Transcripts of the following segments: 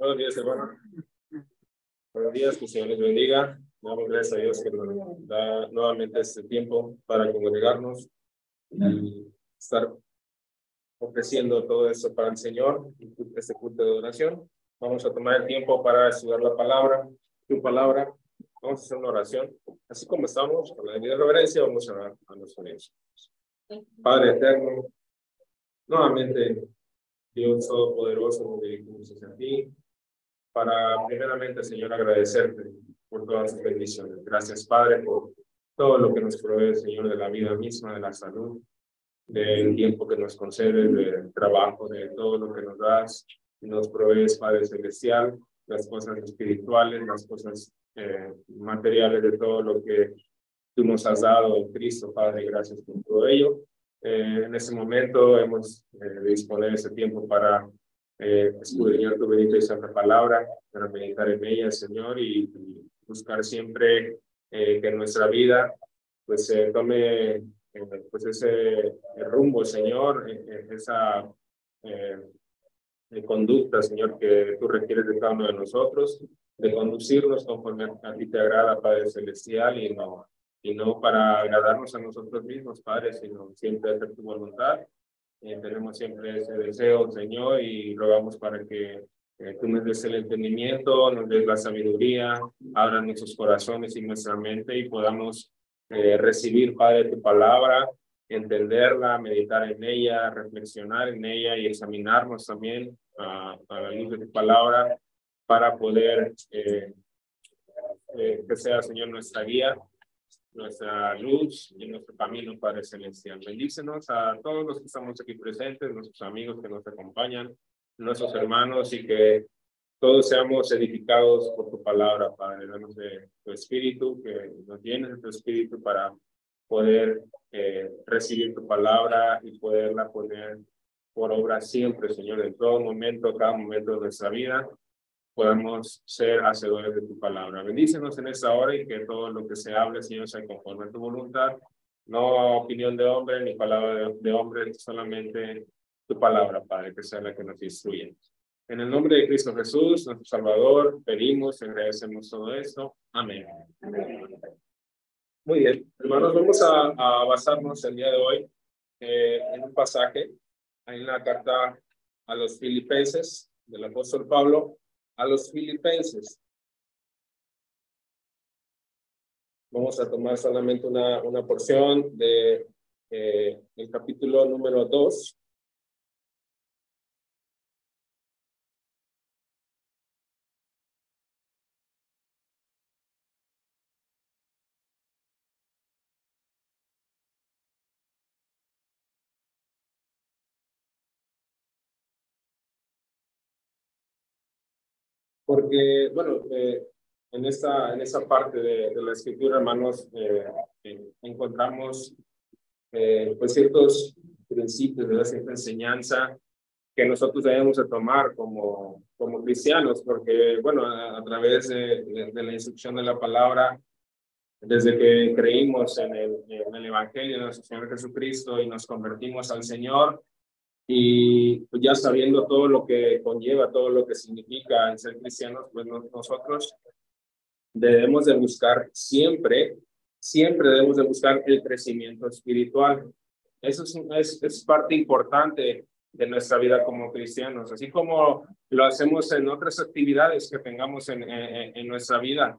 Buenos días, hermano. Buenos días, que el Señor les bendiga. Damos gracias a Dios que nos da nuevamente este tiempo para congregarnos y estar ofreciendo todo eso para el Señor, este culto de oración. Vamos a tomar el tiempo para estudiar la palabra, tu palabra. Vamos a hacer una oración. Así como estamos, con la debida reverencia, vamos a orar a nuestro Dios. Padre eterno, nuevamente, Dios Todopoderoso, nos dirigimos hacia ti para primeramente, Señor, agradecerte por todas tus bendiciones. Gracias, Padre, por todo lo que nos provee, Señor, de la vida misma, de la salud, del tiempo que nos concedes, del trabajo, de todo lo que nos das. Nos provees, Padre Celestial, las cosas espirituales, las cosas eh, materiales, de todo lo que tú nos has dado en Cristo, Padre. Gracias por todo ello. Eh, en este momento hemos eh, de disponer ese tiempo para eh, escudriñar tu bendita y santa palabra, para meditar en ella, Señor, y, buscar siempre eh, que nuestra vida pues se tome eh, pues ese rumbo, Señor, esa conducta, Señor, que tú requieres de cada uno de nosotros, de conducirnos conforme a ti te agrada, Padre Celestial, y no, y no para agradarnos a nosotros mismos, Padre, sino siempre hacer tu voluntad eh, tenemos siempre ese deseo, Señor, y rogamos para que eh, tú nos des el entendimiento, nos des la sabiduría, abran nuestros corazones y nuestra mente y podamos eh, recibir, Padre, tu palabra, entenderla, meditar en ella, reflexionar en ella y examinarnos también a, la luz de tu palabra para poder que sea, Señor, nuestra guía nuestra luz y nuestro camino, Padre Celestial. Bendícenos a todos los que estamos aquí presentes, nuestros amigos que nos acompañan, nuestros hermanos y que todos seamos edificados por tu palabra, Padre. Danos de tu espíritu, que nos llenes de tu espíritu para poder eh, recibir tu palabra y poderla poner por obra siempre, Señor, en todo momento, cada momento de nuestra vida podamos ser hacedores de tu palabra. Bendícenos en esta hora y que todo lo que se hable, Señor, sea conforme a tu voluntad, no opinión de hombre ni palabra de, hombre, solamente tu palabra, Padre, que sea la que nos instruye. En el nombre de Cristo Jesús, nuestro Salvador, pedimos y agradecemos todo esto. Amén. Muy bien, hermanos, vamos a, basarnos el día de hoy eh, en un pasaje en la carta a los filipenses del apóstol Pablo, a los filipenses. Vamos a tomar solamente una, una porción de eh, el capítulo número 2. Porque, bueno, eh, en, esta, en esta parte de, la escritura, hermanos, eh, eh, encontramos pues ciertos principios de cierta enseñanza que nosotros debemos de tomar como, como cristianos, porque, bueno, a, través de, la instrucción de la palabra, desde que creímos en el, en el Evangelio de nuestro Señor Jesucristo y nos convertimos al Señor, y pues ya sabiendo todo lo que conlleva, todo lo que significa el ser cristianos, pues nosotros debemos de buscar siempre, siempre debemos de buscar el crecimiento espiritual. Eso es, es, parte importante de nuestra vida como cristianos, así como lo hacemos en otras actividades que tengamos en, en, en nuestra vida.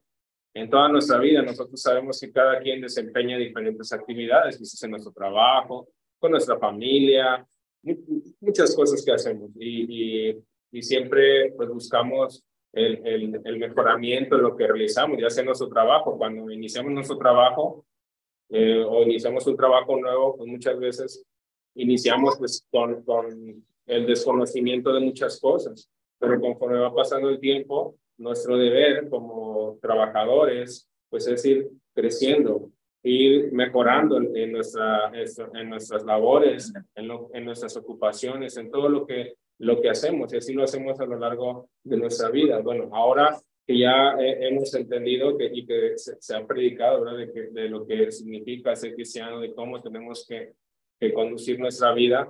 En toda nuestra vida, nosotros sabemos que cada quien desempeña diferentes actividades, quizás en nuestro trabajo, con nuestra familia, muchas cosas que hacemos y, siempre pues buscamos el, el, el, mejoramiento de lo que realizamos, ya sea nuestro trabajo. Cuando iniciamos nuestro trabajo eh, o iniciamos un trabajo nuevo, pues muchas veces iniciamos pues con, con el desconocimiento de muchas cosas, pero conforme va pasando el tiempo, nuestro deber como trabajadores pues es ir creciendo ir mejorando en, nuestra, en nuestras labores, en, en, nuestras ocupaciones, en todo lo que, lo que hacemos, y así lo hacemos a lo largo de nuestra vida. Bueno, ahora que ya hemos entendido que, y que se, ha predicado. De, que, de lo que significa ser cristiano, de cómo tenemos que, que conducir nuestra vida,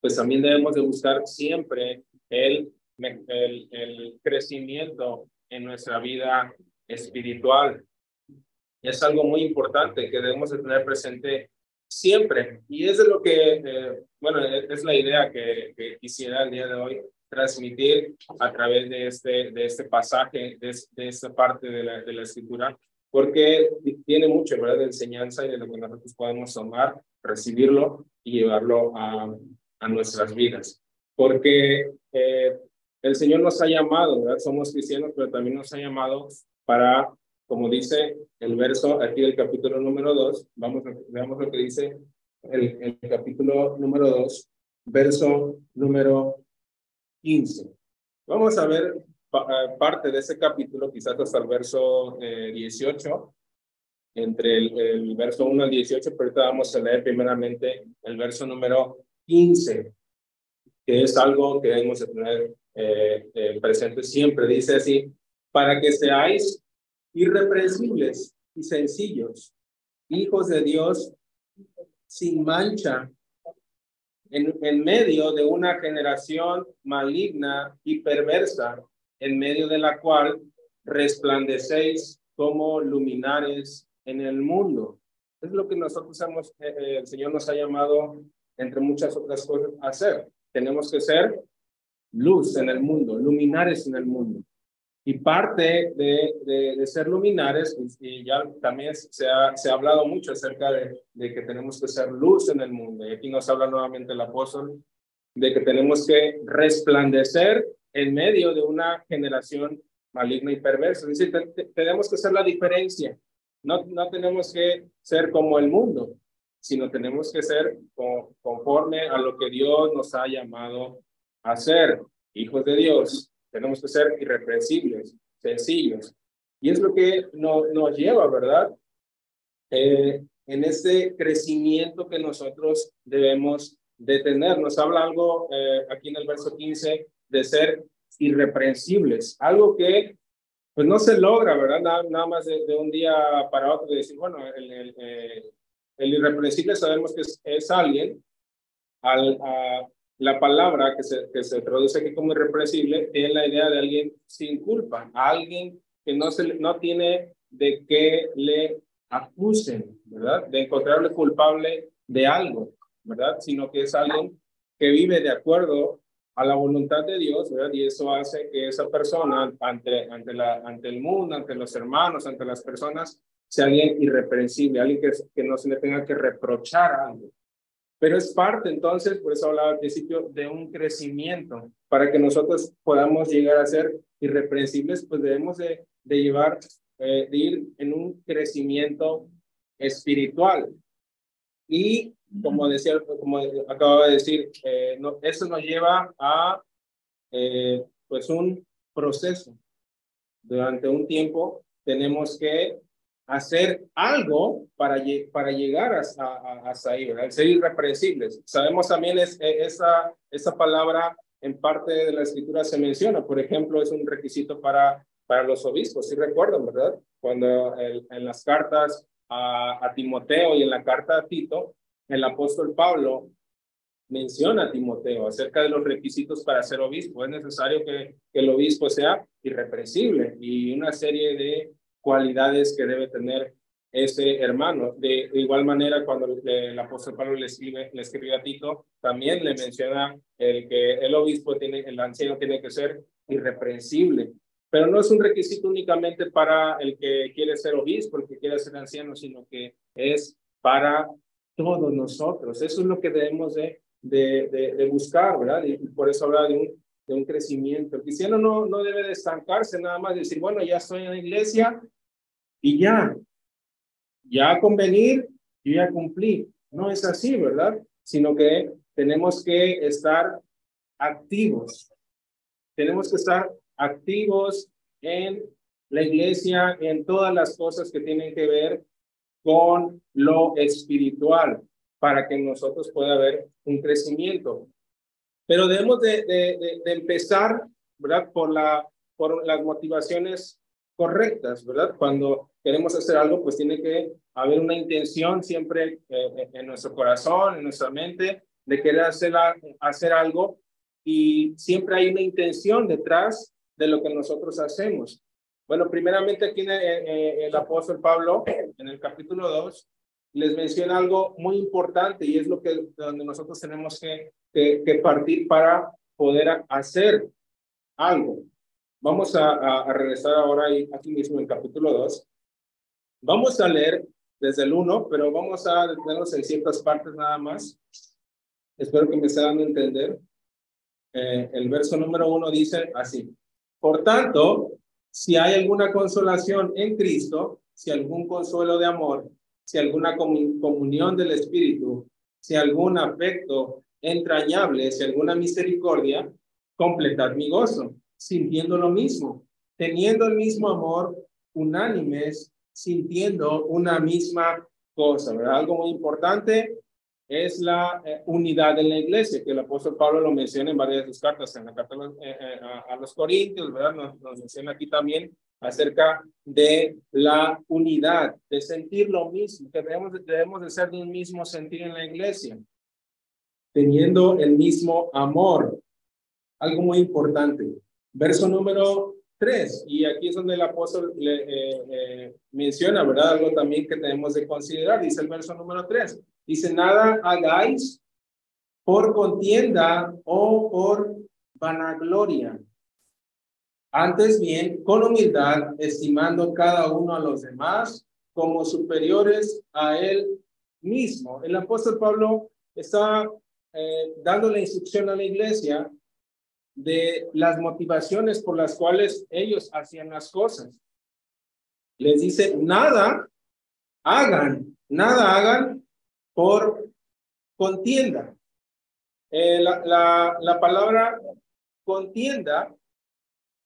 pues también debemos de buscar siempre el el, el crecimiento en nuestra vida espiritual. Es algo muy importante que debemos de tener presente siempre. Y es de lo que, eh, bueno, es la idea que, que, quisiera el día de hoy transmitir a través de este, de este pasaje, de, de esta parte de la, de la escritura, porque tiene mucho, ¿verdad?, de enseñanza y de lo que nosotros podemos tomar, recibirlo y llevarlo a, a nuestras vidas. Porque eh, el Señor nos ha llamado, ¿verdad? Somos cristianos, pero también nos ha llamado para como dice el verso aquí del capítulo número 2, vamos a, veamos lo que dice el, el capítulo número 2, verso número 15. Vamos a ver eh, parte de ese capítulo, quizás hasta el verso 18, eh, entre el, el, verso 1 al 18, pero ahorita vamos a leer primeramente el verso número 15, que es algo que debemos tener eh, presente siempre. Dice así, para que seáis irreprensibles y sencillos, hijos de Dios sin mancha, en, medio de una generación maligna y perversa, en medio de la cual resplandecéis como luminares en el mundo. Es lo que nosotros hemos, eh, eh, el Señor nos ha llamado, entre muchas otras cosas, a hacer. Tenemos que ser luz en el mundo, luminares en el mundo. Y parte de, de, ser luminares, y ya también se ha, se ha hablado mucho acerca de, de, que tenemos que ser luz en el mundo. Y aquí nos habla nuevamente el apóstol de que tenemos que resplandecer en medio de una generación maligna y perversa. Es decir, tenemos que hacer la diferencia. No, no tenemos que ser como el mundo, sino tenemos que ser conforme a lo que Dios nos ha llamado a ser, hijos de Dios, tenemos que ser irreprensibles, sencillos. Y es lo que nos lleva, ¿verdad? Eh, en ese crecimiento que nosotros debemos de tener. Nos habla algo eh, aquí en el verso 15 de ser irreprensibles, algo que pues no se logra, ¿verdad? Nada, nada más de, un día para otro de decir, bueno, el, el, eh, el irreprensible sabemos que es, es alguien al, a, la palabra que se, que se traduce aquí como irrepresible es la idea de alguien sin culpa, alguien que no, se, no tiene de qué le acusen, ¿verdad? De encontrarle culpable de algo, ¿verdad? Sino que es alguien que vive de acuerdo a la voluntad de Dios, ¿verdad? Y eso hace que esa persona ante, ante, la, ante el mundo, ante los hermanos, ante las personas, sea alguien irreprensible, alguien que, que no se le tenga que reprochar algo, pero es parte entonces, por eso hablaba al principio, de un crecimiento. Para que nosotros podamos llegar a ser irreprensibles, pues debemos de, de llevar, eh, de ir en un crecimiento espiritual. Y como decía, como acababa de decir, eh, no, eso nos lleva a eh, pues un proceso. Durante un tiempo tenemos que hacer algo para, para llegar a hasta ahí, ¿verdad? ser irreprensibles. Sabemos también es, e, esa, esa palabra en parte de la escritura se menciona, por ejemplo, es un requisito para, para los obispos, si recuerdan, ¿verdad? Cuando en las cartas a, a Timoteo y en la carta a Tito, el apóstol Pablo menciona a Timoteo acerca de los requisitos para ser obispo. Es necesario que, que el obispo sea irreprensible y una serie de cualidades que debe tener ese hermano. De, igual manera, cuando el apóstol Pablo le escribe, le escribe a Tito, también le menciona el que el obispo tiene, el anciano tiene que ser irreprensible. Pero no es un requisito únicamente para el que quiere ser obispo, el que quiere ser anciano, sino que es para todos nosotros. Eso es lo que debemos de, de, de, buscar, ¿verdad? Y por eso habla de un, de un crecimiento. El cristiano no, no debe de estancarse nada más, decir, bueno, ya estoy en la iglesia, y ya, ya convenir, yo ya cumplí. No es así, ¿verdad? Sino que tenemos que estar activos. Tenemos que estar activos en la iglesia, en todas las cosas que tienen que ver con lo espiritual, para que nosotros pueda haber un crecimiento. Pero debemos de, de, de empezar, ¿verdad? Por, la, por las motivaciones correctas, ¿verdad? Cuando queremos hacer algo, pues tiene que haber una intención siempre eh, en nuestro corazón, en nuestra mente, de querer hacer, hacer algo y siempre hay una intención detrás de lo que nosotros hacemos. Bueno, primeramente aquí en el, apóstol Pablo, en el capítulo 2, les menciona algo muy importante y es lo que donde nosotros tenemos que, que, partir para poder hacer algo. Vamos a, a, regresar ahora aquí mismo en capítulo 2. Vamos a leer desde el 1, pero vamos a detenernos en ciertas partes nada más. Espero que me esté dando a entender. Eh, el verso número 1 dice así. Por tanto, si hay alguna consolación en Cristo, si algún consuelo de amor, si alguna comunión del Espíritu, si algún afecto entrañable, si alguna misericordia, completad mi gozo, sintiendo lo mismo, teniendo el mismo amor, unánimes, sintiendo una misma cosa, ¿verdad? Algo muy importante es la eh, unidad de la iglesia, que el apóstol Pablo lo menciona en varias de sus cartas, en la carta eh, eh, a, los Corintios, ¿verdad? Nos, nos, menciona aquí también acerca de la unidad, de sentir lo mismo, que debemos, debemos de ser de un mismo sentir en la iglesia, teniendo el mismo amor. Algo muy importante. Verso número tres, y aquí es donde el apóstol le, menciona, ¿verdad? Algo también que tenemos de considerar, dice el verso número tres Dice, nada hagáis por contienda o por vanagloria. Antes bien, con humildad, estimando cada uno a los demás como superiores a él mismo. El apóstol Pablo está eh, dando la instrucción a la iglesia de las motivaciones por las cuales ellos hacían las cosas. Les dice, nada hagan, nada hagan por contienda. Eh, la, la, la, palabra contienda,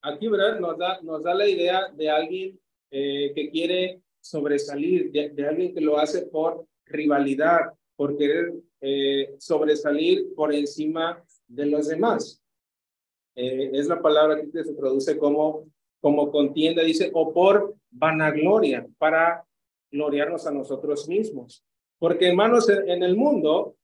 aquí ¿verdad? Nos, da, nos da la idea de alguien eh, que quiere sobresalir, de, alguien que lo hace por rivalidad, por querer eh, sobresalir por encima de los demás. Es la palabra que se traduce como, como contienda, dice, o por vanagloria, para gloriarnos a nosotros mismos. Porque hermanos, en el mundo,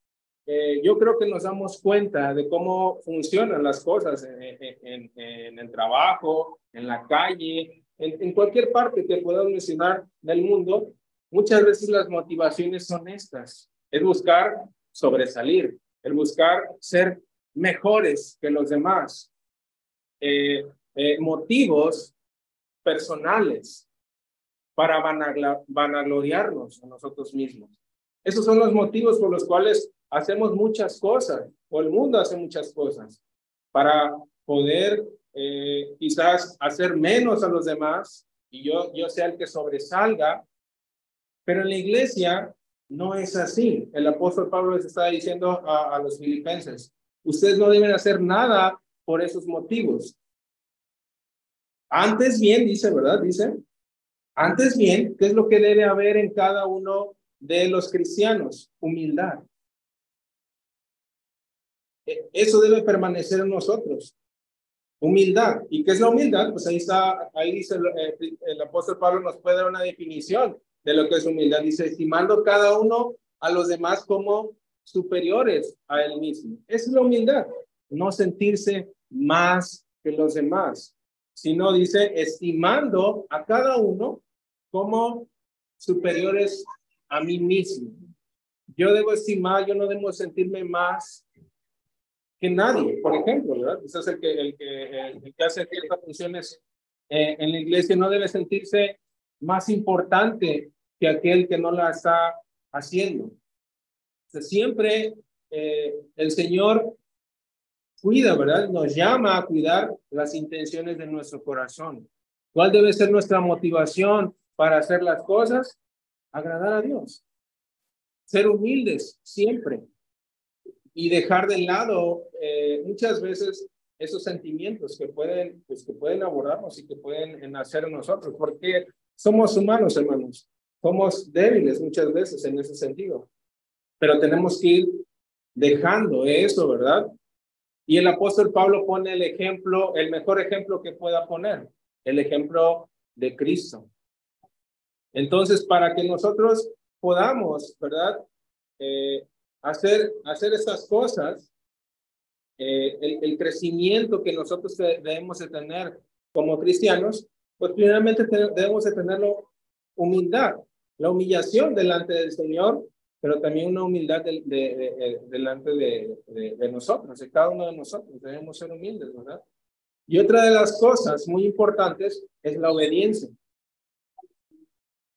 eh, yo creo que nos damos cuenta de cómo funcionan las cosas en, el trabajo, en la calle, en, cualquier parte que podamos mencionar del mundo. Muchas veces las motivaciones son estas. Es buscar sobresalir, el buscar ser mejores que los demás. Eh, eh, motivos personales para vanagloriarnos a nosotros mismos. Esos son los motivos por los cuales hacemos muchas cosas, o el mundo hace muchas cosas, para poder eh, quizás hacer menos a los demás y yo, yo sea el que sobresalga, pero en la iglesia no es así. El apóstol Pablo les está diciendo a, a los filipenses, ustedes no deben hacer nada por esos motivos. Antes bien, dice, ¿verdad? Dice, antes bien, ¿qué es lo que debe haber en cada uno de los cristianos, humildad. E, eso debe permanecer en nosotros. Humildad. ¿Y qué es la humildad? Pues ahí está, ahí dice el, apóstol Pablo nos puede dar una definición de lo que es humildad. Dice, estimando cada uno a los demás como superiores a él mismo. Es la humildad. No sentirse más que los demás, sino dice, estimando a cada uno como superiores a mí mismo. Yo debo estimar, yo no debo sentirme más que nadie, por ejemplo, ¿verdad? Ese es el que, el que, el que hace ciertas funciones eh, en la iglesia, no debe sentirse más importante que aquel que no la está haciendo. siempre eh, el Señor cuida, ¿verdad? Nos llama a cuidar las intenciones de nuestro corazón. ¿Cuál debe ser nuestra motivación para hacer las cosas? agradar a Dios. Ser humildes siempre y dejar de lado eh, muchas veces esos sentimientos que pueden, pues, que pueden abordarnos y que pueden nacer en nosotros, porque somos humanos, hermanos. Somos débiles muchas veces en ese sentido, pero tenemos que ir dejando eso, ¿verdad? Y el apóstol Pablo pone el ejemplo, el mejor ejemplo que pueda poner, el ejemplo de Cristo. Entonces, para que nosotros podamos, ¿verdad? Eh, hacer, hacer estas cosas, eh, el, el, crecimiento que nosotros debemos de tener como cristianos, pues primeramente debemos de tenerlo humildad, la humillación delante del Señor, pero también una humildad de, de, delante de, nosotros, de cada uno de nosotros. Debemos ser humildes, ¿verdad? Y otra de las cosas muy importantes es la obediencia,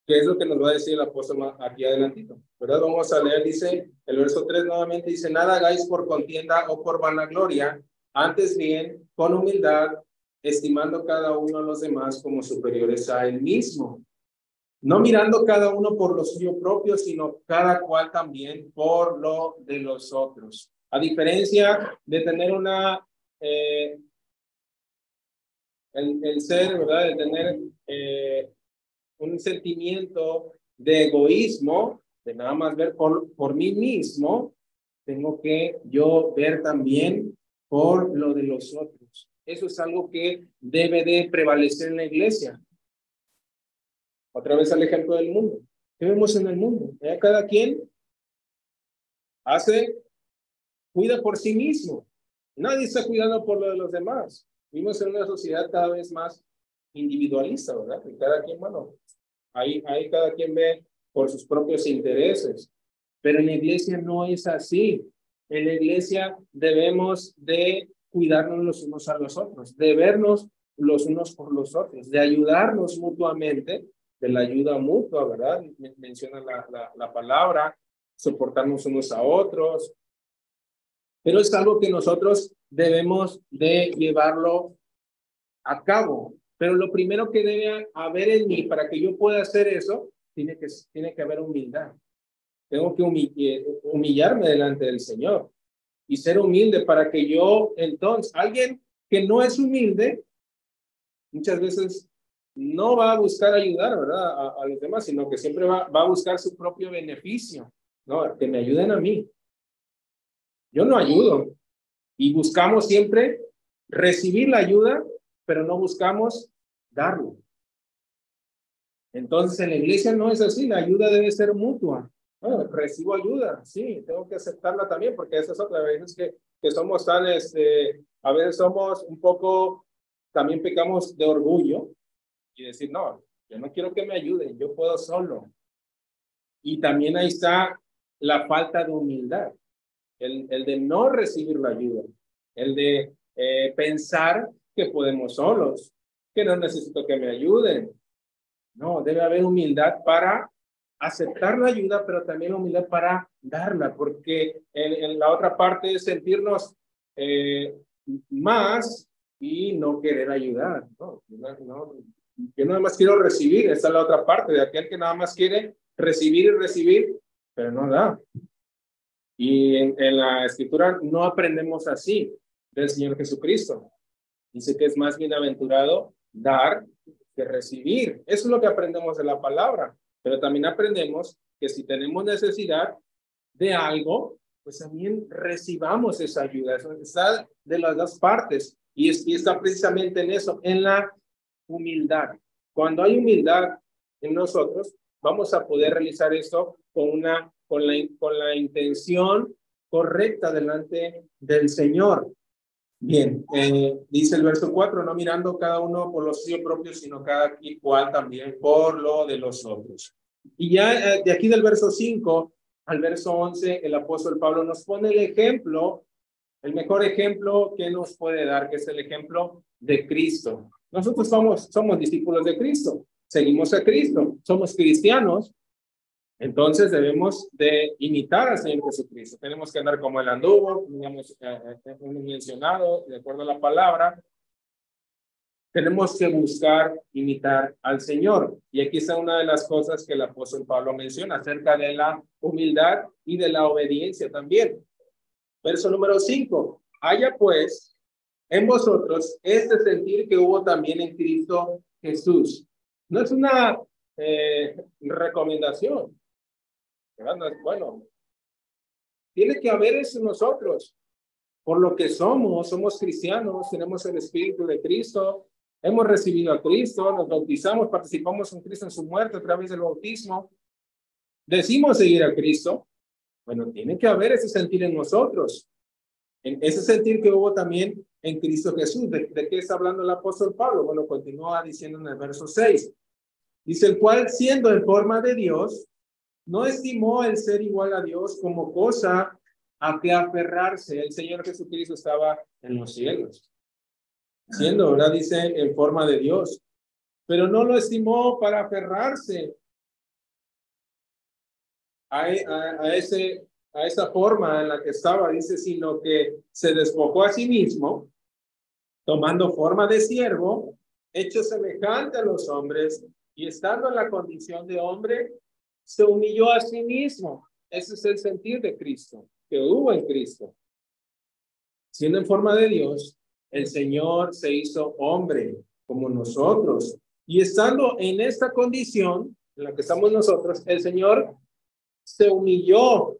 que es lo que nos va a decir el apóstol aquí adelantito. ¿verdad? Vamos a leer, dice el verso 3 nuevamente, dice, nada hagáis por contienda o por vanagloria, antes bien, con humildad, estimando cada uno a los demás como superiores a él mismo no mirando cada uno por lo suyo propio, sino cada cual también por lo de los otros. A diferencia de tener una, eh, el, ser, ¿verdad? De tener eh, un sentimiento de egoísmo, de nada más ver por, por mí mismo, tengo que yo ver también por lo de los otros. Eso es algo que debe de prevalecer en la iglesia. Otra vez al ejemplo del mundo. ¿Qué vemos en el mundo? Cada quien hace, cuida por sí mismo. Nadie está cuidando por lo de los demás. Vivimos en una sociedad cada vez más individualista, ¿verdad? Y cada quien, bueno, ahí, ahí cada quien ve por sus propios intereses. Pero en la iglesia no es así. En la iglesia debemos de cuidarnos los unos a los otros, de vernos los unos por los otros, de ayudarnos mutuamente de la ayuda mutua, ¿verdad? Menciona la, la, palabra, soportarnos unos a otros. Pero es algo que nosotros debemos de llevarlo a cabo. Pero lo primero que debe haber en mí para que yo pueda hacer eso, tiene que, tiene que haber humildad. Tengo que eh, humillarme delante del Señor y ser humilde para que yo, entonces, alguien que no es humilde, muchas veces no va a buscar ayudar, ¿verdad? A, los demás, sino que siempre va, va, a buscar su propio beneficio, ¿no? Que me ayuden a mí. Yo no ayudo. Y buscamos siempre recibir la ayuda, pero no buscamos darlo. Entonces, en la iglesia no es así, la ayuda debe ser mutua. recibo ayuda, sí, tengo que aceptarla también, porque esa es otra, vez que, que somos tan, este, a veces somos un poco, también pecamos de orgullo, y decir, no, yo no quiero que me ayuden, yo puedo solo. Y también ahí está la falta de humildad, el, el de no recibir la ayuda, el de eh, pensar que podemos solos, que no necesito que me ayuden. No, debe haber humildad para aceptar la ayuda, pero también humildad para darla, porque en, la otra parte es sentirnos eh, más y no querer ayudar. No, no, yo nada más quiero recibir, esa es la otra parte de aquel que nada más quiere recibir y recibir, pero no da. Y en, la escritura no aprendemos así del Señor Jesucristo. Dice que es más bienaventurado dar que recibir. Eso es lo que aprendemos de la palabra. Pero también aprendemos que si tenemos necesidad de algo, pues también recibamos esa ayuda. Eso está de las dos partes. Y, y está precisamente en eso, en la humildad. Cuando hay humildad en nosotros, vamos a poder realizar esto con, una, con, la, con la intención correcta delante del Señor. Bien, eh, dice el verso 4, no mirando cada uno por lo suyo propio, sino cada cual también por lo de los otros. Y ya eh, de aquí del verso 5 al verso 11, el apóstol Pablo nos pone el ejemplo, el mejor ejemplo que nos puede dar, que es el ejemplo de Cristo. Nosotros somos, somos discípulos de Cristo, seguimos a Cristo, somos cristianos, entonces debemos de imitar al Señor Jesucristo. Tenemos que andar como el anduvo, como eh, eh, mencionado, de acuerdo a la palabra. Tenemos que buscar imitar al Señor. Y aquí está una de las cosas que el apóstol Pablo menciona acerca de la humildad y de la obediencia también. Verso número 5. Haya pues en vosotros este sentir que hubo también en Cristo Jesús. No es una eh, recomendación, bueno. Tiene que haber eso en nosotros. Por lo que somos, somos cristianos, tenemos el Espíritu de Cristo, hemos recibido a Cristo, nos bautizamos, participamos en Cristo en su muerte a través del bautismo. Decimos seguir a Cristo. Bueno, tiene que haber ese sentir en nosotros. En ese sentir que hubo también en Cristo Jesús. ¿De, qué está hablando el apóstol Pablo? Bueno, continúa diciendo en el verso 6. Dice, el cual siendo en forma de Dios, no estimó el ser igual a Dios como cosa a que aferrarse. El Señor Jesucristo estaba en los cielos, siendo, ¿verdad? Dice, en forma de Dios, pero no lo estimó para aferrarse a, a, ese, a esa forma en la que estaba, dice, sino que se despojó a sí mismo, tomando forma de siervo, hecho semejante a los hombres, y estando en la condición de hombre, se humilló a sí mismo. Ese es el sentir de Cristo, que hubo en Cristo. Siendo en forma de Dios, el Señor se hizo hombre como nosotros. Y estando en esta condición en la que estamos nosotros, el Señor se humilló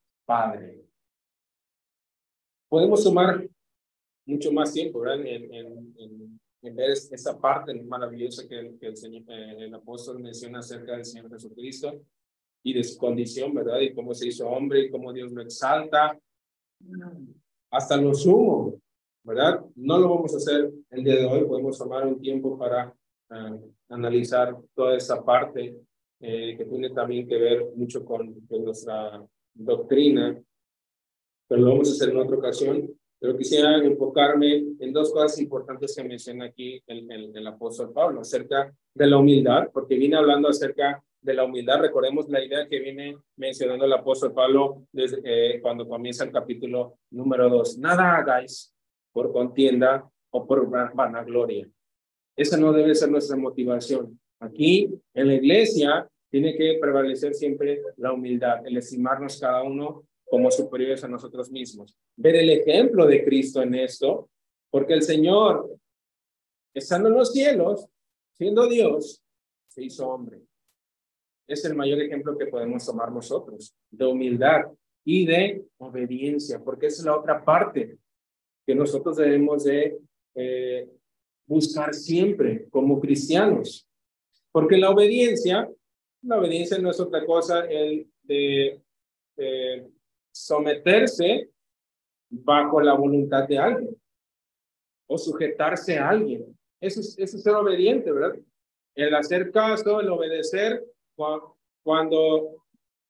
Padre. Podemos tomar mucho más tiempo ¿verdad? En, en, en, ver esa parte maravillosa que, el, Señor, eh, el apóstol menciona acerca del Señor Jesucristo y de su condición, ¿verdad? Y cómo se hizo hombre y cómo Dios lo exalta hasta lo sumo, ¿verdad? No lo vamos a hacer el día de hoy, podemos tomar un tiempo para ah, analizar toda esa parte eh, que tiene también que ver mucho con, nuestra doctrina, pero lo vamos a hacer en otra ocasión. Pero quisiera enfocarme en dos cosas importantes que menciona aquí el, el, apóstol Pablo, acerca de la humildad, porque viene hablando acerca de la humildad. Recordemos la idea que viene mencionando el apóstol Pablo desde eh, cuando comienza el capítulo número dos. Nada hagáis por contienda o por vanagloria. Esa no debe ser nuestra motivación. Aquí en la iglesia tiene que prevalecer siempre la humildad, el estimarnos cada uno como superiores a nosotros mismos. Ver el ejemplo de Cristo en esto, porque el Señor, estando en los cielos, siendo Dios, se hizo hombre es el mayor ejemplo que podemos tomar nosotros, de humildad y de obediencia, porque es la otra parte que nosotros debemos de eh, buscar siempre como cristianos. Porque la obediencia, la obediencia no es otra cosa el de, someterse bajo la voluntad de alguien o sujetarse a alguien. Eso es, eso es ser obediente, ¿verdad? El hacer caso, el obedecer cuando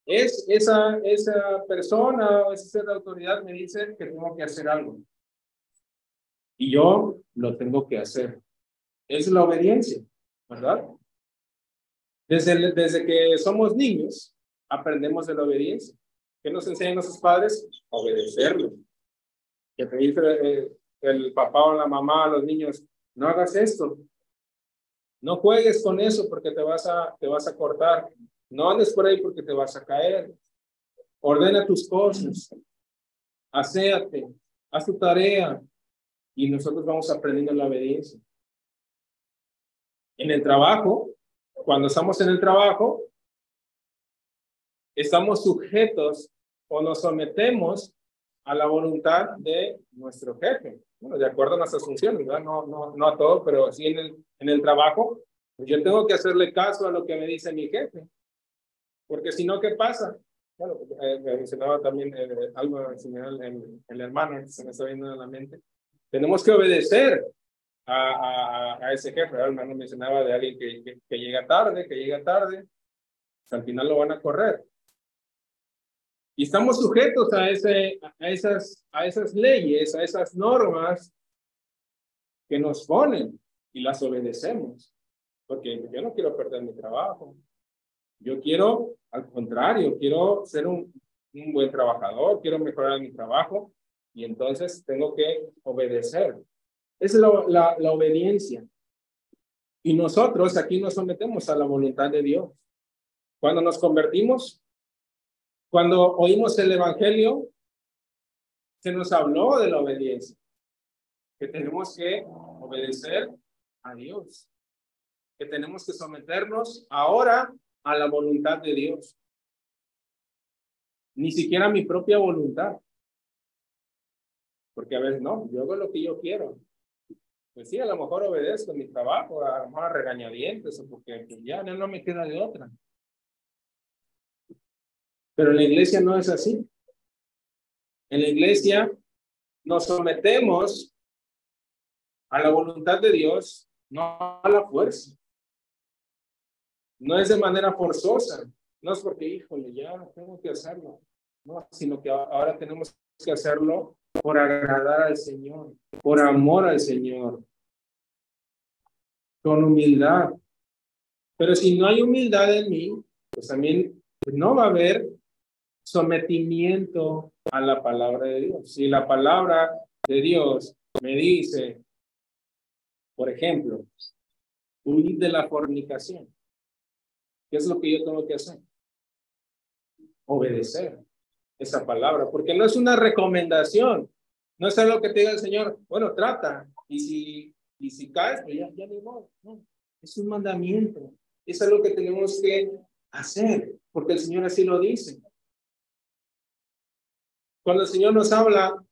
es esa, esa persona o esa autoridad me dice que tengo que hacer algo. Y yo lo tengo que hacer. Es la obediencia, ¿verdad? Desde, desde que somos niños, aprendemos de la obediencia. ¿Qué nos enseñan nuestros padres? Obedecerlo. Que te dice eh, el papá o la mamá a los niños, no hagas esto, no juegues con eso porque te vas a, te vas a cortar. No andes por ahí porque te vas a caer. Ordena tus cosas. Aséate. Haz tu tarea. Y nosotros vamos aprendiendo la obediencia. En el trabajo, cuando estamos en el trabajo, estamos sujetos o nos sometemos a la voluntad de nuestro jefe bueno, de acuerdo a nuestras funciones, ¿verdad? No, no, no a todo, pero sí en el, en el trabajo, pues yo tengo que hacerle caso a lo que me dice mi jefe, porque si no, ¿qué pasa? Bueno, eh, me mencionaba también eh, algo similar el, el hermano, se me está viendo en la mente. Tenemos que obedecer a, a, a ese jefe. El hermano mencionaba de alguien que, que, que llega tarde, que llega tarde, al final lo van a correr. Y estamos sujetos a, ese, a, esas, a esas leyes, a esas normas que nos ponen y las obedecemos. Porque yo no quiero perder mi trabajo. Yo quiero, al contrario, quiero ser un, un buen trabajador, quiero mejorar mi trabajo y entonces tengo que obedecer. Es la, la, la obediencia. Y nosotros aquí nos sometemos a la voluntad de Dios. Cuando nos convertimos, cuando oímos el Evangelio, se nos habló de la obediencia. que tenemos que obedecer a Dios, que tenemos que someternos ahora a la voluntad de Dios. Ni siquiera a mi propia voluntad. Porque a veces no, yo hago lo que yo quiero. Pues sí, a lo mejor obedezco en mi trabajo, a lo mejor regañadientes, o porque pues, ya no me queda de otra. Pero en la iglesia no es así. En la iglesia nos sometemos a la voluntad de Dios, no a la fuerza. No es de manera forzosa, no es porque, híjole, ya tengo que hacerlo, no, sino que ahora tenemos que hacerlo por agradar al Señor, por amor al Señor, con humildad. Pero si no hay humildad en mí, pues también no va a haber sometimiento a la palabra de Dios. Si la palabra de Dios me dice, por ejemplo, huir de la fornicación, ¿qué es lo que yo tengo que hacer? Obedecer esa palabra, porque no es una recomendación, no es algo que te diga el Señor, bueno, trata, y si, y si caes, pues ya, ya ni modo, no, es un mandamiento, es algo que tenemos que hacer, porque el Señor así lo dice. Cuando el Señor nos habla,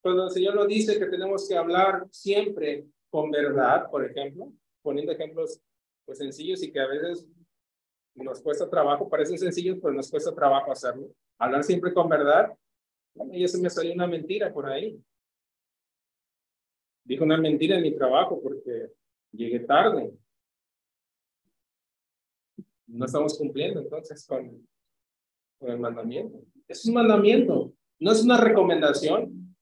cuando el Señor nos dice que tenemos que hablar siempre con verdad, por ejemplo, poniendo ejemplos pues sencillos y que a veces nos cuesta trabajo, parecen sencillos, pero nos cuesta trabajo hacerlo. Hablar siempre con verdad. Bueno, y eso me salió una mentira por ahí. Dijo una mentira en mi trabajo porque llegué tarde. No estamos cumpliendo entonces con, con el mandamiento. Es un mandamiento, no es una recomendación.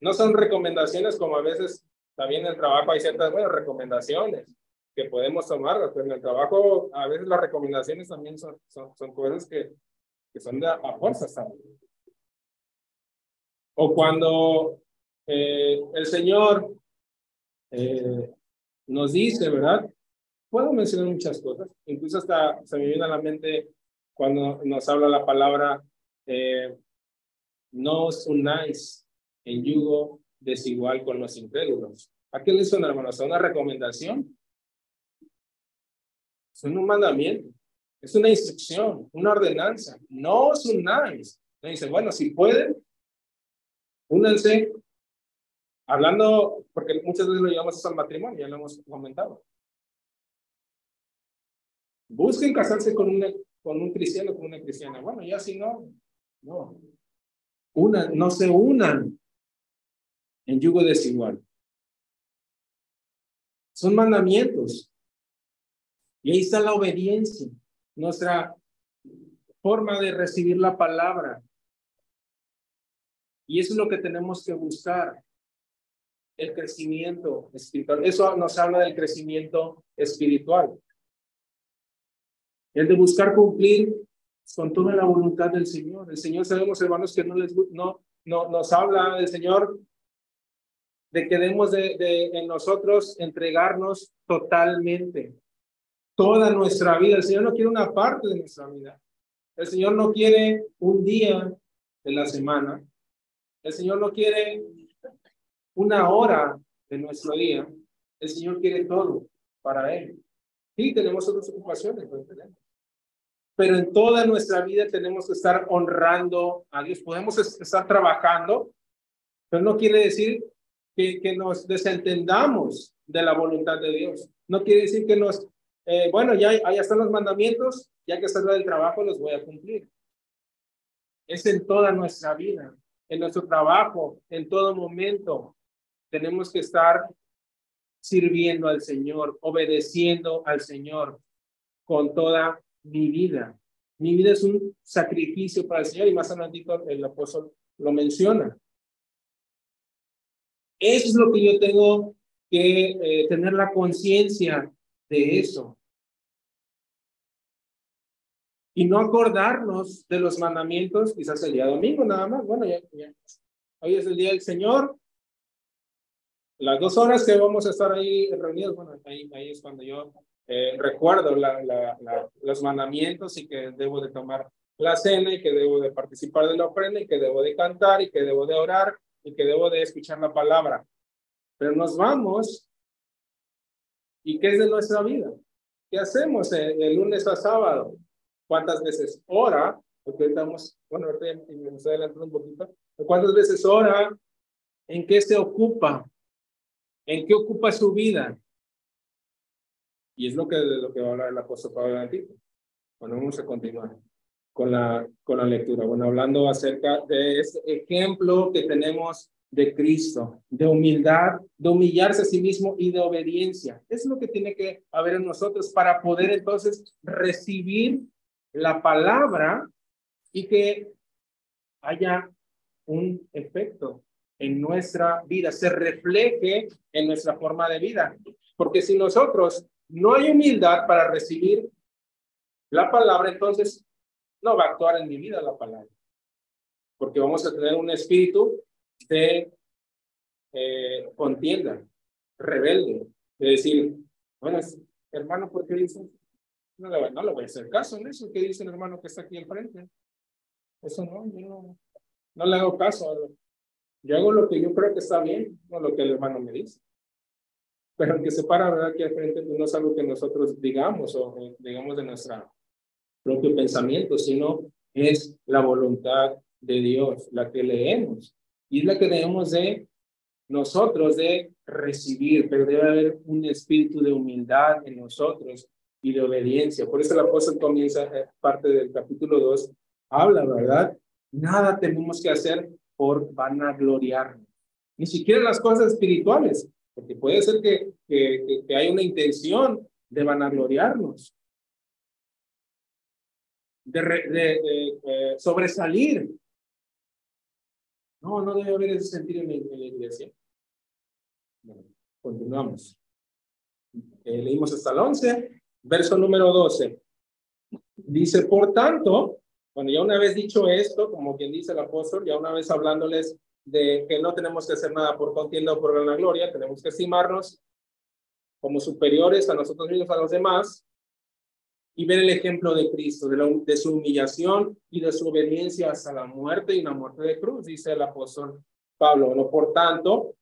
No son recomendaciones como a veces también en el trabajo hay ciertas bueno, recomendaciones que podemos tomar, pero en el trabajo a veces las recomendaciones también son, son, son cosas que, que son de a, también. O cuando eh, el Señor eh, nos dice, ¿verdad? Puedo mencionar muchas cosas, incluso hasta se me viene a la mente cuando nos habla la palabra, eh, no os unáis en yugo desigual con los incrédulos. ¿A qué le suena, hermanos? ¿A una recomendación? Es un mandamiento, es una instrucción, una ordenanza. No os unáis. Le dice, bueno, si pueden, únanse. Hablando, porque muchas veces lo llevamos al matrimonio, ya lo hemos comentado. Busquen casarse con, una, con un cristiano, con una cristiana. Bueno, ya si no, no. Una, no se unan en yugo desigual. Son mandamientos. Y ahí está la obediencia, nuestra forma de recibir la palabra. Y eso es lo que tenemos que buscar, el crecimiento espiritual. Eso nos habla del crecimiento espiritual. El de buscar cumplir con toda la voluntad del Señor. El Señor sabemos, hermanos, que no les no, no nos habla del Señor de que debemos de, de en nosotros entregarnos totalmente toda nuestra vida. El Señor no quiere una parte de nuestra vida. El Señor no quiere un día de la semana. El Señor no quiere una hora de nuestro día. El Señor quiere todo para Él. Sí, tenemos otras ocupaciones, pero en toda nuestra vida tenemos que estar honrando a Dios. Podemos estar trabajando, pero no quiere decir que, que nos desentendamos de la voluntad de Dios. No quiere decir que nos eh, bueno, ya ahí están los mandamientos, ya que salgo del trabajo los voy a cumplir. Es en toda nuestra vida, en nuestro trabajo, en todo momento. Tenemos que estar sirviendo al Señor, obedeciendo al Señor con toda mi vida. Mi vida es un sacrificio para el Señor y más adelante el apóstol lo menciona. Eso es lo que yo tengo que eh, tener la conciencia de eso. Y no acordarnos de los mandamientos, quizás el día domingo nada más. Bueno, ya, hoy es el día del Señor. Las dos horas que vamos a estar ahí reunidos, bueno, ahí, ahí es cuando yo eh, recuerdo la, la, los mandamientos y que debo de tomar la cena y que debo de participar de la ofrenda y que debo de cantar y que debo de orar y que debo de escuchar la palabra. pero nos vamos. ¿Y qué es de nuestra vida? ¿Qué hacemos de, lunes a sábado? ¿Cuántas veces ora? Porque estamos, bueno, ahorita estoy adelantando un poquito. ¿Cuántas veces ora? ¿En qué se ocupa? ¿En qué ocupa su vida? Y es lo que, lo que va a hablar el apóstol Pablo Antiguo. Bueno, vamos a continuar con la, con la lectura. Bueno, hablando acerca de este ejemplo que tenemos de Cristo, de humildad, de humillarse a sí mismo y de obediencia. Es lo que tiene que haber en nosotros para poder entonces recibir la palabra y que haya un efecto en nuestra vida, se refleje en nuestra forma de vida. Porque si nosotros no hay humildad para recibir la palabra, entonces no va a actuar en mi vida la palabra. Porque vamos a tener un espíritu de eh, contienda, rebelde, de decir, bueno, hermano, ¿por qué dice? No le, no le voy a hacer caso en eso que dice el hermano que está aquí enfrente. Eso no, yo no, no le hago caso. Yo hago lo que yo creo que está bien, no lo que el hermano me dice. Pero el que se para, ¿verdad? Aquí al frente pues, no es algo que nosotros digamos o digamos de nuestro propio pensamiento, sino es la voluntad de Dios, la que leemos. Y es la que debemos de nosotros de recibir, pero debe haber un espíritu de humildad en nosotros y de obediencia. Por eso el apóstol comienza eh, parte del capítulo 2, habla, ¿verdad? Nada tenemos que hacer por vanagloriarnos, ni siquiera las cosas espirituales, porque puede ser que, que, que hay una intención de vanagloriarnos, de, de, eh, sobresalir. No, no debe haber ese sentido en, la iglesia. continuamos. Eh, leímos hasta el 11, verso número 12. Dice, por tanto, bueno, ya una vez dicho esto, como quien dice el apóstol, ya una vez hablándoles de que no tenemos que hacer nada por contienda o por gran gloria, tenemos que estimarnos como superiores a nosotros mismos, a los demás, y ver el ejemplo de Cristo, de, de su humillación y de su obediencia hasta la muerte y la muerte de cruz, dice el apóstol Pablo. Bueno, por tanto,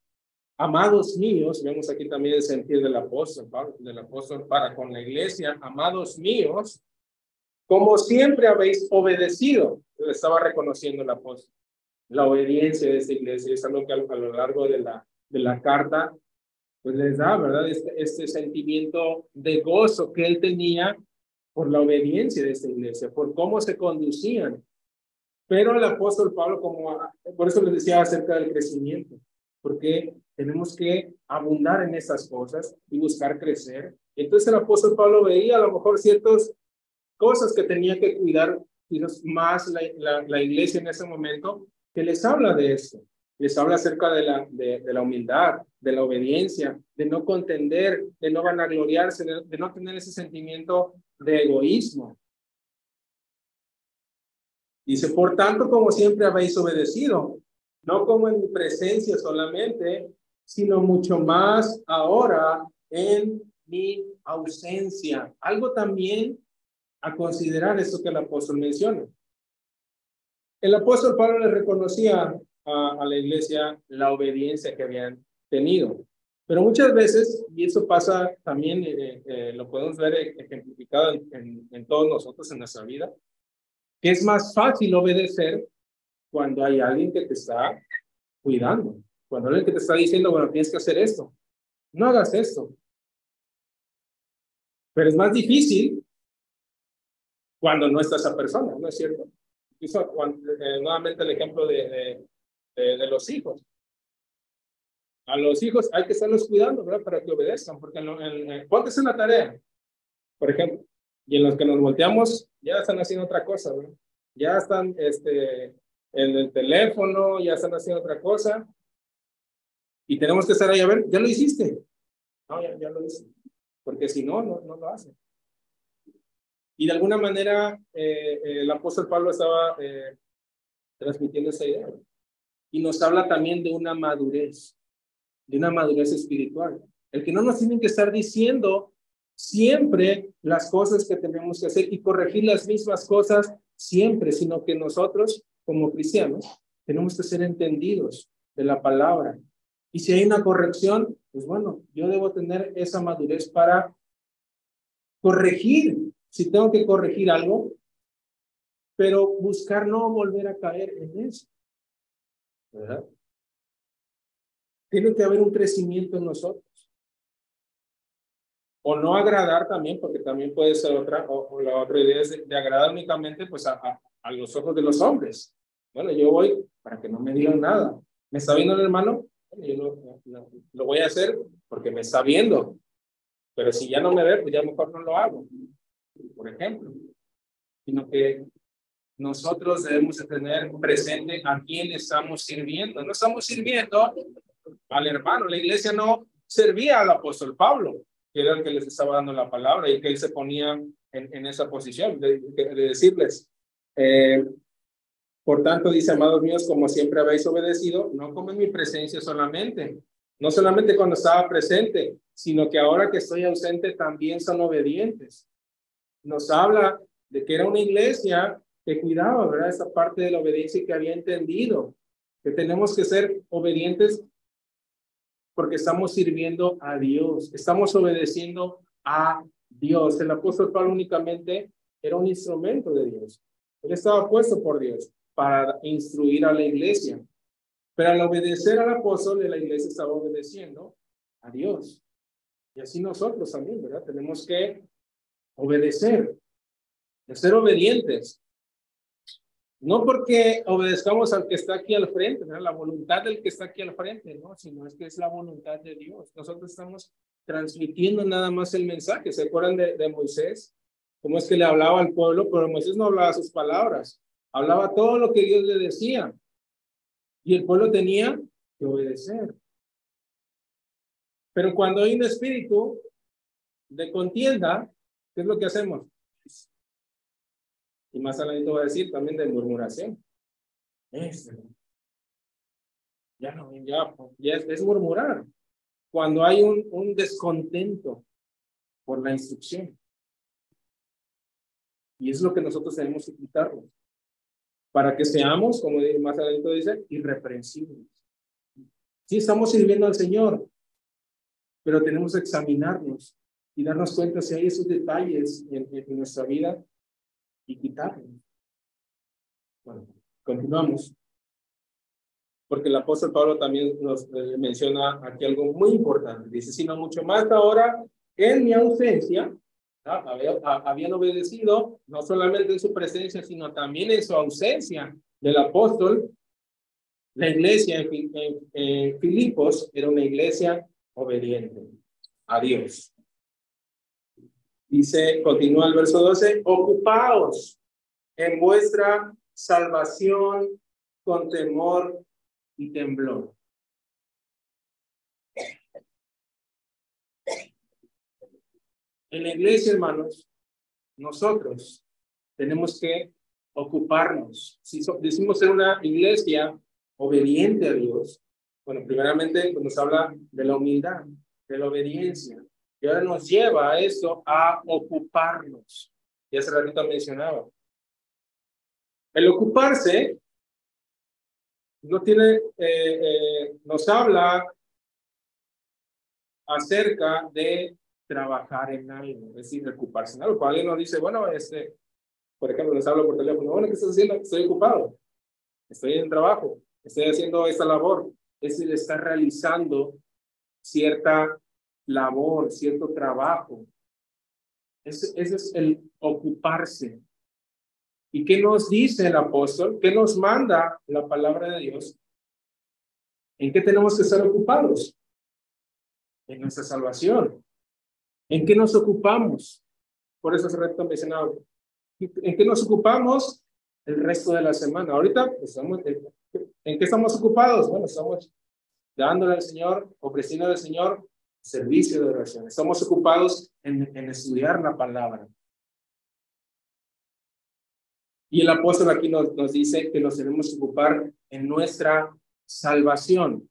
amados míos, vemos aquí también el sentido del apóstol, del apóstol para con la iglesia, amados míos, como siempre habéis obedecido, le estaba reconociendo el apóstol, la obediencia de esta iglesia, es algo que a, lo largo de la, de la carta, pues les da, ¿verdad? Este, este sentimiento de gozo que él tenía por la obediencia de esta iglesia, por cómo se conducían. Pero el apóstol Pablo, como por eso les decía acerca del crecimiento, porque tenemos que abundar en esas cosas y buscar crecer. Entonces el apóstol Pablo veía a lo mejor ciertos cosas que tenía que cuidar más la, la, iglesia en ese momento, que les habla de esto. Les habla acerca de la, de, la humildad, de la obediencia, de no contender, de no vanagloriarse, de, de no tener ese sentimiento de egoísmo. Dice, por tanto, como siempre habéis obedecido, no como en mi presencia solamente, sino mucho más ahora en mi ausencia. Algo también a considerar esto que el apóstol menciona. El apóstol Pablo le reconocía a, la iglesia la obediencia que habían tenido. Pero muchas veces, y eso pasa también, eh, eh, lo podemos ver ejemplificado en, todos nosotros en nuestra vida, que es más fácil obedecer cuando hay alguien que te está cuidando, cuando alguien que te está diciendo, bueno, tienes que hacer esto, no hagas esto. Pero es más difícil cuando no está esa persona, ¿no es cierto? Hizo eh, nuevamente el ejemplo de, de, los hijos. A los hijos hay que estarlos cuidando, ¿verdad? Para que obedezcan, porque en, en, en la tarea, por ejemplo, y en los que nos volteamos ya están haciendo otra cosa, ¿verdad? Ya están este, en el teléfono, ya están haciendo otra cosa, y tenemos que estar ahí a ver, ¿ya lo hiciste? No, ya, ya lo hice, porque si no, no, no lo hacen. Y de alguna manera eh, el apóstol Pablo estaba eh, transmitiendo esa idea. Y nos habla también de una madurez, de una madurez espiritual. El que no nos tienen que estar diciendo siempre las cosas que tenemos que hacer y corregir las mismas cosas siempre, sino que nosotros como cristianos tenemos que ser entendidos de la palabra Y si hay una corrección, pues bueno, yo debo tener esa madurez para corregir, si tengo que corregir algo, pero buscar no volver a caer en eso. ¿Verdad? Tiene que haber un crecimiento en nosotros. O no agradar también, porque también puede ser otra, o, la otra idea es de, agradar únicamente pues a, a, los ojos de los hombres. Bueno, yo voy para que no me digan nada. ¿Me está viendo el hermano? Yo lo, voy a hacer porque me está viendo. Pero si ya no me ve, pues ya mejor no lo hago. Por ejemplo. Sino que nosotros debemos de tener presente a quién estamos sirviendo. No estamos sirviendo al hermano. La iglesia no servía al apóstol Pablo, que era el que les estaba dando la palabra y que él se ponía en, en esa posición de, de, decirles, eh, por tanto, dice, amados míos, como siempre habéis obedecido, no como en mi presencia solamente, no solamente cuando estaba presente, sino que ahora que estoy ausente también son obedientes. Nos habla de que era una iglesia que cuidaba, ¿verdad? Esa parte de la obediencia que había entendido que tenemos que ser obedientes porque estamos sirviendo a Dios, estamos obedeciendo a Dios. El apóstol Pablo únicamente era un instrumento de Dios. Él estaba puesto por Dios para instruir a la iglesia. Pero al obedecer al apóstol, la iglesia estaba obedeciendo a Dios. Y así nosotros también, ¿verdad? Tenemos que obedecer, ser obedientes. No porque obedezcamos al que está aquí al frente, ¿verdad? la voluntad del que está aquí al frente, no, sino es que es la voluntad de Dios. Nosotros estamos transmitiendo nada más el mensaje. ¿Se acuerdan de, de Moisés? ¿Cómo es que le hablaba al pueblo? Pero Moisés no hablaba sus palabras. Hablaba todo lo que Dios le decía. Y el pueblo tenía que obedecer. Pero cuando hay un espíritu de contienda, ¿qué es lo que hacemos? Y más adelante voy a decir también de murmuración. Este, ya no, ya, ya es, murmurar. Cuando hay un, un descontento por la instrucción. Y es lo que nosotros tenemos que quitarnos para que seamos, como más adelante dice, irreprensibles. Sí, estamos sirviendo al Señor, pero tenemos que examinarnos y darnos cuenta si hay esos detalles en, nuestra vida y quitarlos. Bueno, continuamos. Porque el apóstol Pablo también nos eh, menciona aquí algo muy importante. Dice, sino mucho más ahora en mi ausencia, habían obedecido no solamente en su presencia, sino también en su ausencia del apóstol. La iglesia en, Filipos era una iglesia obediente a Dios. Dice, continúa el verso 12, ocupaos en vuestra salvación con temor y temblor. En la iglesia, hermanos, nosotros tenemos que ocuparnos. Si decimos ser una iglesia obediente a Dios, bueno, primeramente nos habla de la humildad, de la obediencia, y ahora nos lleva a eso, a ocuparnos. Y hace ratito mencionaba. El ocuparse no tiene, eh, eh, nos habla acerca de trabajar en algo, es decir, ocuparse en algo. Cuando alguien nos dice, bueno, este, por ejemplo, les hablo por teléfono, bueno, ¿qué estás haciendo? Estoy ocupado, estoy en trabajo, estoy haciendo esta labor. Es decir, está realizando cierta labor, cierto trabajo. Ese, ese es el ocuparse. ¿Y qué nos dice el apóstol? ¿Qué nos manda la palabra de Dios? ¿En qué tenemos que estar ocupados? En nuestra salvación. ¿En qué nos ocupamos? Por eso hace rato mencionaba. ¿En qué nos ocupamos el resto de la semana? Ahorita pues, estamos, ¿en qué estamos ocupados? Bueno, estamos dándole al Señor, ofreciendo al Señor servicio de oración. Estamos ocupados en, en estudiar la palabra. Y el apóstol aquí nos, nos dice que nos debemos ocupar en nuestra salvación.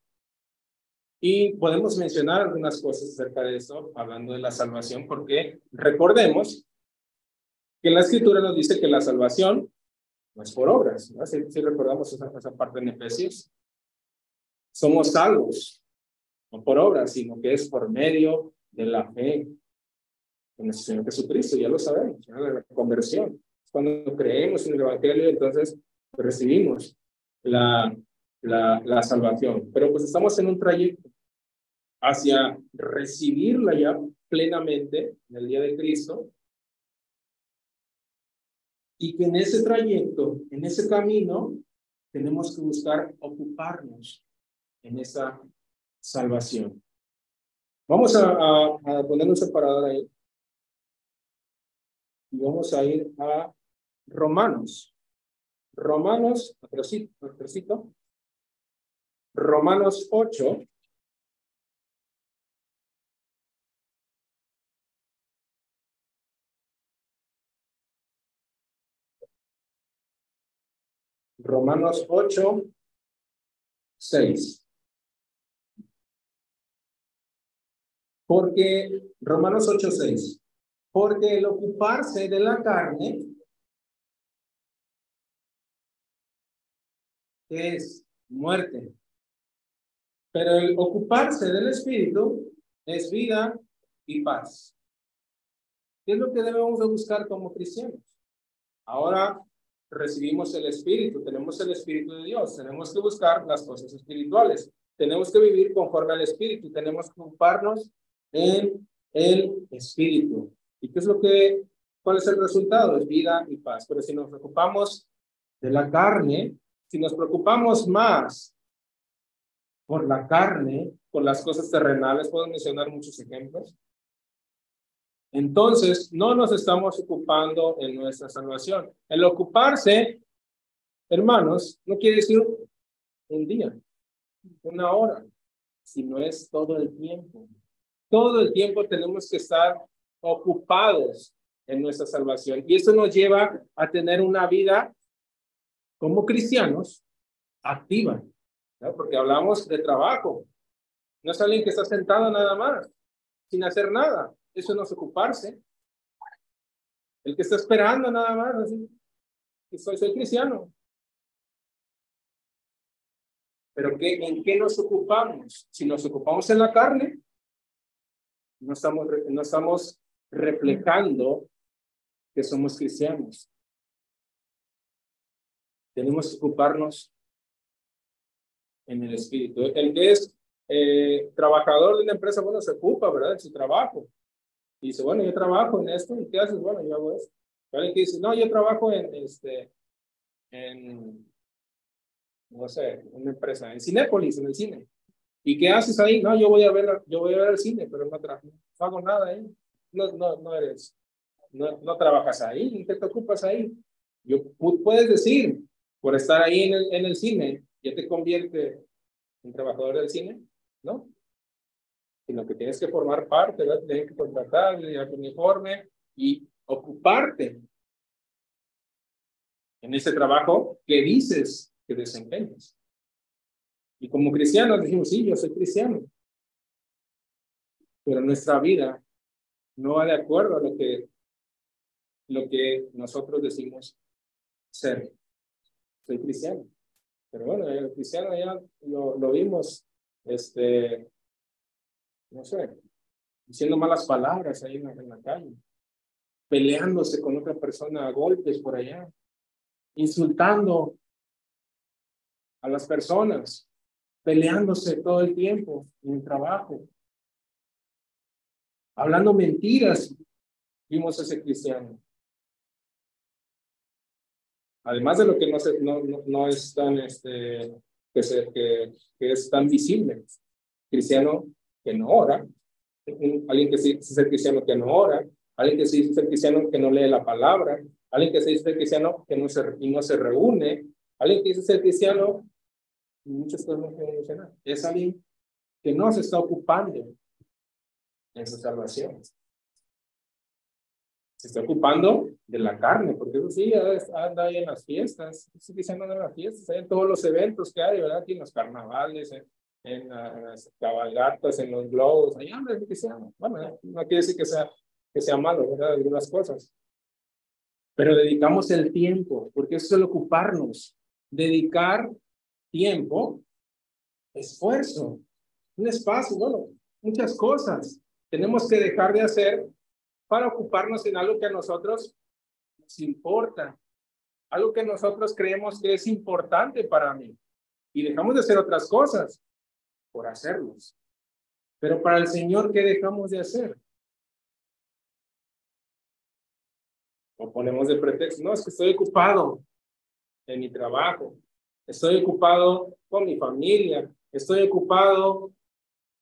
Y podemos mencionar algunas cosas acerca de eso, hablando de la salvación, porque recordemos que la escritura nos dice que la salvación no es por obras. ¿no? Si, recordamos esa, esa, parte en Efesios, somos salvos no por obras, sino que es por medio de la fe en nuestro Señor Jesucristo, ya lo sabemos, la conversión. Cuando creemos en el Evangelio, entonces recibimos la, la, la salvación. Pero pues estamos en un trayecto hacia recibirla ya plenamente en el día de Cristo. Y que en ese trayecto, en ese camino, tenemos que buscar ocuparnos en esa salvación. Vamos a, poner un separador ahí. Y vamos a ir a Romanos. Romanos, atrasito, Romanos 8. Romanos 8, 6. Porque, Romanos 8, 6. Porque el ocuparse de la carne es muerte. Pero el ocuparse del espíritu es vida y paz. ¿Qué es lo que debemos de buscar como cristianos? Ahora recibimos el Espíritu, tenemos el Espíritu de Dios, tenemos que buscar las cosas espirituales, tenemos que vivir conforme al Espíritu, tenemos que ocuparnos en el Espíritu. ¿Y qué es lo que, cuál es el resultado? Es vida y paz. Pero si nos preocupamos de la carne, si nos preocupamos más por la carne, por las cosas terrenales, puedo mencionar muchos ejemplos, entonces, no nos estamos ocupando en nuestra salvación. El ocuparse, hermanos, no quiere decir un día, una hora, sino es todo el tiempo. Todo el tiempo tenemos que estar ocupados en nuestra salvación. Y eso nos lleva a tener una vida como cristianos activa, porque hablamos de trabajo. No es alguien que está sentado nada más, sin hacer nada. Eso no es ocuparse. El que está esperando nada más, así, que soy, soy cristiano. Pero ¿qué, ¿en qué nos ocupamos? Si nos ocupamos en la carne, no estamos, no estamos reflejando que somos cristianos. Tenemos que ocuparnos en el espíritu. El que es eh, trabajador de una empresa, bueno, se ocupa, ¿verdad? En su trabajo. Dice, bueno, yo trabajo en esto, ¿y qué haces? Bueno, yo hago esto. Alguien que dice, no, yo trabajo en, este, en, no sé, una empresa, en Cinépolis, en el cine. ¿Y qué haces ahí? No, yo voy a ver, yo voy a ver el cine, pero no, trabajo, no hago nada ahí. No, no, no eres, no, no trabajas ahí, ¿y qué te ocupas ahí? Yo, puedes decir, por estar ahí en el, en el cine, ya te convierte en trabajador del cine, ¿no? Sino que tienes que formar parte. Tienes que contratar, llevar tu uniforme y ocuparte en ese trabajo que dices que desempeñas. Y como cristianos decimos, sí, yo soy cristiano. Pero nuestra vida no va de acuerdo a lo que, lo que nosotros decimos ser. Soy cristiano. Pero bueno, el cristiano ya lo, lo vimos este, no sé, diciendo malas palabras ahí en la, calle, peleándose con otra persona a golpes por allá, insultando a las personas, peleándose todo el tiempo en el trabajo, hablando mentiras, vimos a ese cristiano. Además de lo que no, no, no, es tan, este, que, se, que, que es tan visible, cristiano que no ora, alguien que se dice ser cristiano que no ora, alguien que se dice ser cristiano que no lee la palabra, alguien que se dice cristiano que no se, y no se reúne, alguien que dice ser cristiano, muchas cosas no pueden mencionar, es alguien que no se está ocupando en su salvación. Se está ocupando de la carne, porque eso sí, anda ahí en las fiestas, sí, cristiano en las fiestas, en todos los eventos que hay, ¿verdad? Aquí en los carnavales, en, las cabalgatas, en los globos, anda que sea. Bueno, no quiere decir que sea, que sea malo, ¿verdad? Algunas cosas. Pero dedicamos el tiempo, porque eso es el ocuparnos. Dedicar tiempo, esfuerzo, un espacio, bueno, muchas cosas tenemos que dejar de hacer para ocuparnos en algo que a nosotros nos importa, algo que nosotros creemos que es importante para mí. Y dejamos de hacer otras cosas por hacerlos. Pero para el Señor, ¿qué dejamos de hacer? O ponemos de pretexto, no, es que estoy ocupado en mi trabajo, estoy ocupado con mi familia, estoy ocupado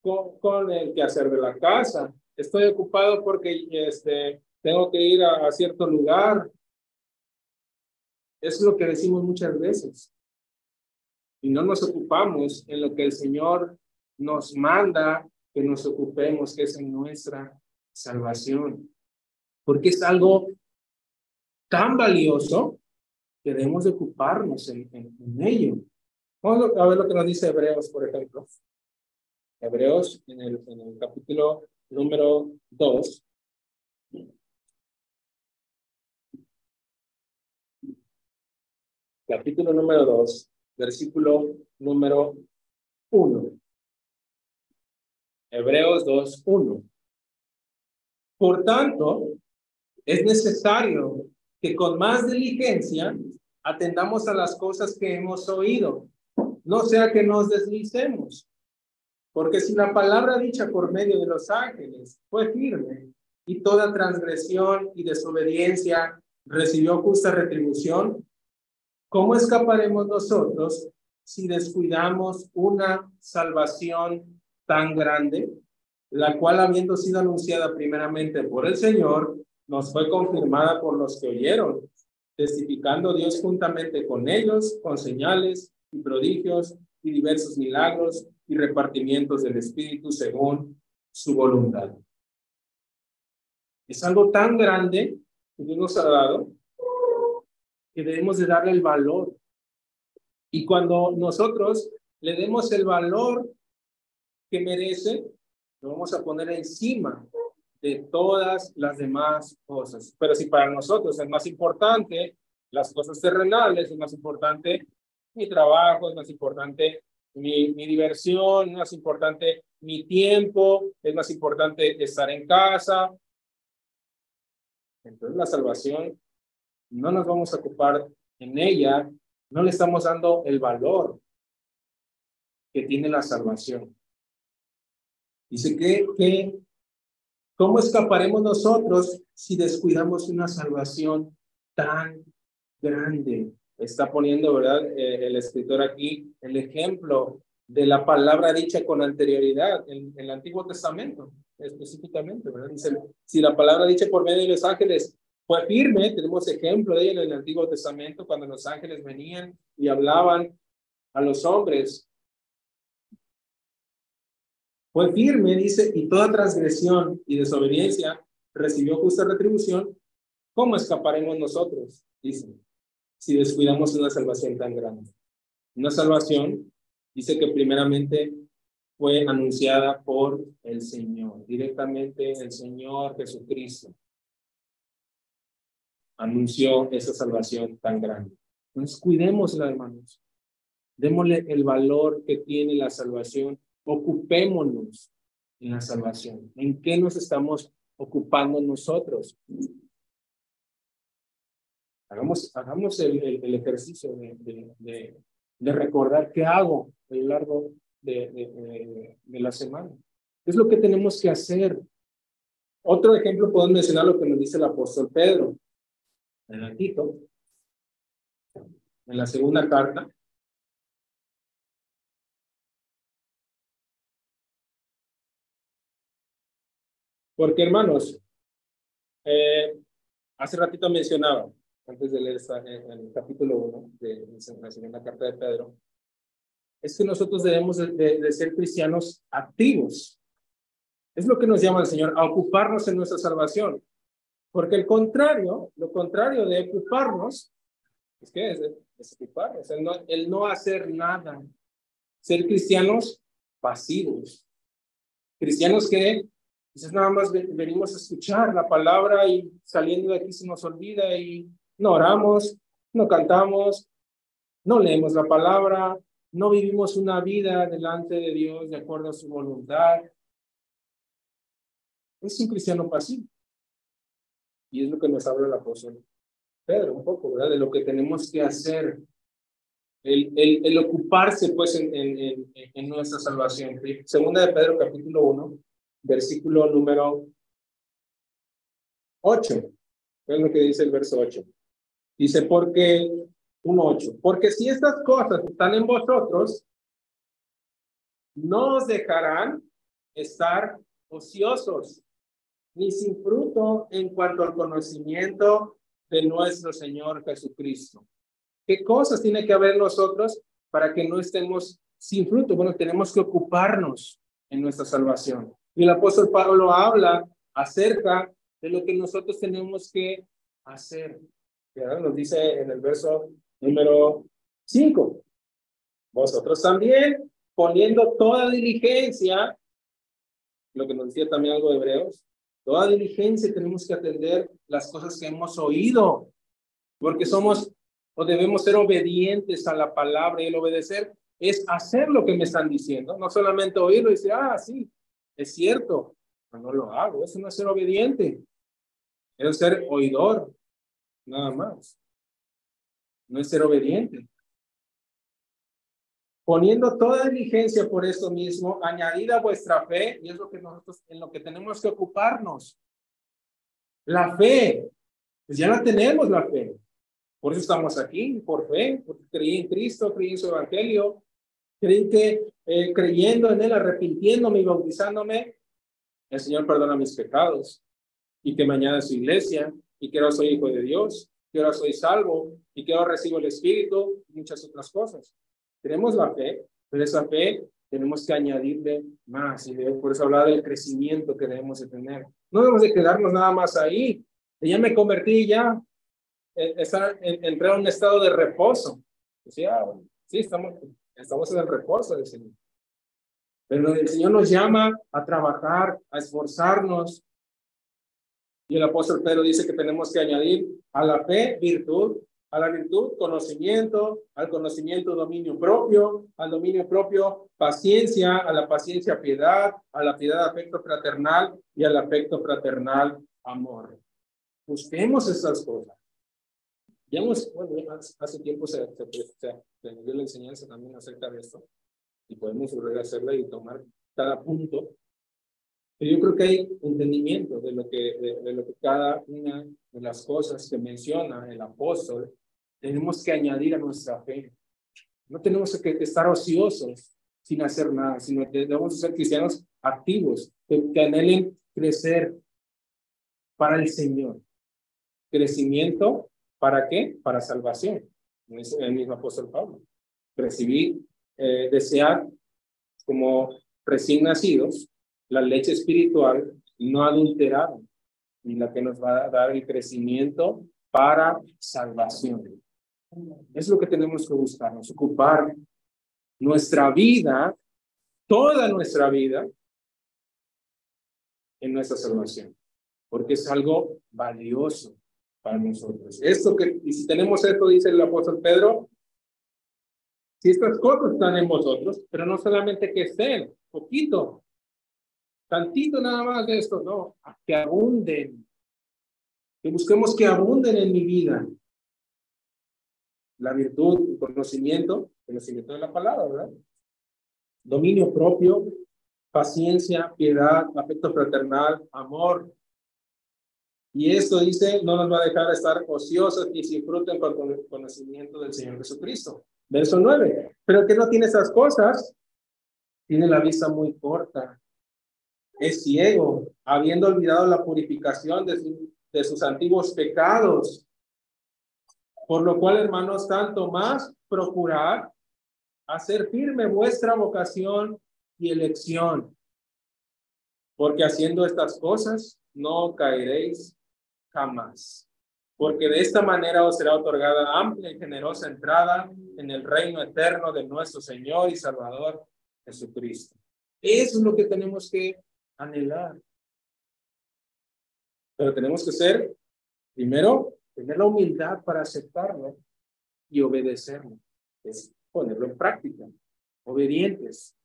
con, con el quehacer de la casa, estoy ocupado porque este, tengo que ir a, cierto lugar. Es lo que decimos muchas veces. Y no nos ocupamos en lo que el Señor nos manda que nos ocupemos, que es en nuestra salvación. Porque es algo tan valioso que debemos de ocuparnos en, en, ello. Vamos a ver lo que nos dice Hebreos, por ejemplo. Hebreos en el, en el capítulo número 2. Capítulo número 2, versículo número 1. Hebreos 2, 1. Por tanto, es necesario que con más diligencia atendamos a las cosas que hemos oído, no sea que nos deslicemos. Porque si la palabra dicha por medio de los ángeles fue firme y toda transgresión y desobediencia recibió justa retribución, ¿cómo escaparemos nosotros si descuidamos una salvación tan grande, la cual habiendo sido anunciada primeramente por el Señor, nos fue confirmada por los que oyeron, testificando Dios juntamente con ellos, con señales y prodigios y diversos milagros y repartimientos del Espíritu según su voluntad. Es algo tan grande que Dios nos ha dado que debemos de darle el valor. Y cuando nosotros le demos el valor que merece, lo vamos a poner encima de todas las demás cosas. Pero si para nosotros es más importante las cosas terrenales, es más importante mi trabajo, es más importante mi, mi diversión, es más importante mi tiempo, es más importante estar en casa. Entonces la salvación no nos vamos a ocupar en ella, no le estamos dando el valor que tiene la salvación. Dice que, que ¿cómo escaparemos nosotros si descuidamos una salvación tan grande? está poniendo, ¿verdad? Eh, el escritor aquí el ejemplo de la palabra dicha con anterioridad en, el Antiguo Testamento, específicamente, ¿verdad? Dice, si la palabra dicha por medio de los ángeles fue firme, tenemos ejemplo de ella en el Antiguo Testamento, cuando los ángeles venían y hablaban a los hombres. Fue firme, dice, y toda transgresión y desobediencia recibió justa retribución. ¿Cómo escaparemos nosotros? Dice si descuidamos una salvación tan grande. Una salvación, dice que primeramente fue anunciada por el Señor, directamente el Señor Jesucristo. Anunció esa salvación tan grande. Entonces, cuidémosla, hermanos. Démosle el valor que tiene la salvación. Ocupémonos en la salvación. ¿En qué nos estamos ocupando nosotros? Hagamos, hagamos el, el, ejercicio de, de, de, recordar qué hago a lo largo de, de, la semana. ¿Qué es lo que tenemos que hacer? Otro ejemplo, podemos mencionar lo que nos dice el apóstol Pedro en el Tito, en la segunda carta. Porque, hermanos, eh, hace ratito mencionaba, antes de leer en el capítulo 1 de, la segunda carta de Pedro, es que nosotros debemos de, ser cristianos activos. Es lo que nos llama el Señor, a ocuparnos en nuestra salvación. Porque el contrario, lo contrario de ocuparnos, es que es, es ocuparnos, el no, el no hacer nada. Ser cristianos pasivos. Cristianos que quizás nada más venimos a escuchar la palabra y saliendo de aquí se nos olvida y no oramos, no cantamos, no leemos la palabra, no vivimos una vida delante de Dios de acuerdo a su voluntad. Es un cristiano pasivo. Y es lo que nos habla el apóstol Pedro, un poco, ¿verdad? De lo que tenemos que hacer. El, el, el ocuparse, pues, en, en, en, nuestra salvación. Segunda de Pedro, capítulo 1, versículo número 8. Es lo que dice el verso 8. Dice, porque, 1.8, porque si estas cosas están en vosotros, no os dejarán estar ociosos, ni sin fruto en cuanto al conocimiento de nuestro Señor Jesucristo. ¿Qué cosas tiene que haber nosotros para que no estemos sin fruto? Bueno, tenemos que ocuparnos en nuestra salvación. Y el apóstol Pablo habla acerca de lo que nosotros tenemos que hacer. Nos dice en el verso número 5, vosotros también poniendo toda diligencia, lo que nos decía también algo de Hebreos, toda diligencia tenemos que atender las cosas que hemos oído, porque somos o debemos ser obedientes a la palabra y el obedecer es hacer lo que me están diciendo, no solamente oírlo y decir, ah, sí, es cierto, pero no lo hago, eso no es ser obediente, es ser oidor, nada más. No es ser obediente. Poniendo toda diligencia por esto mismo, añadida vuestra fe, y es lo que nosotros en lo que tenemos que ocuparnos. La fe, pues ya la tenemos la fe. Por eso estamos aquí, por fe, porque creí en Cristo, creí en su evangelio, creí que eh, creyendo en él, arrepintiéndome y bautizándome, el Señor perdona mis pecados y que me añade a su iglesia y que ahora soy hijo de Dios, que ahora soy salvo y que ahora recibo el Espíritu y muchas otras cosas. Tenemos la fe, pero esa fe tenemos que añadirle más y por eso hablar del crecimiento que debemos de tener. No debemos de quedarnos nada más ahí. Ya me convertí, ya eh, estar, a un estado de reposo. Decía, sí, estamos, estamos en el reposo del Señor. Pero el Señor nos llama a trabajar, a esforzarnos, y el apóstol Pedro dice que tenemos que añadir a la fe virtud, a la virtud conocimiento, al conocimiento dominio propio, al dominio propio paciencia, a la paciencia piedad, a la piedad afecto fraternal y al afecto fraternal amor. Busquemos esas cosas. Ya hemos, bueno, hace tiempo se, dio la enseñanza también acerca de esto y podemos volver a hacerla y tomar cada punto yo creo que hay entendimiento de lo que, de, lo que cada una de las cosas que menciona el apóstol tenemos que añadir a nuestra fe. No tenemos que estar ociosos sin hacer nada, sino que debemos ser cristianos activos, que, anhelen crecer para el Señor. Crecimiento, ¿para qué? Para salvación. El mismo apóstol Pablo. Recibir, eh, desear como recién nacidos la leche espiritual no adulterada y la que nos va a dar el crecimiento para salvación. Es lo que tenemos que buscarnos, ocupar nuestra vida, toda nuestra vida, en nuestra salvación, porque es algo valioso para nosotros. Esto que, y si tenemos esto, dice el apóstol Pedro, si estas cosas están en vosotros, pero no solamente que estén, poquito, tantito nada más de esto, no, que abunden, que busquemos que abunden en mi vida. La virtud, conocimiento, conocimiento de la palabra, ¿verdad? Dominio propio, paciencia, piedad, afecto fraternal, amor. Y esto dice, no nos va a dejar estar ociosos y sin fruto en conocimiento del Señor Jesucristo. Verso 9. Pero que no tiene esas cosas, tiene la vista muy corta, es ciego, habiendo olvidado la purificación de, de sus antiguos pecados. Por lo cual, hermanos, tanto más procurar hacer firme vuestra vocación y elección, porque haciendo estas cosas no caeréis jamás, porque de esta manera os será otorgada amplia y generosa entrada en el reino eterno de nuestro Señor y Salvador Jesucristo. Eso es lo que tenemos que anhelar. Pero tenemos que ser, primero, tener la humildad para aceptarlo y obedecerlo. Es ponerlo en práctica. obedientes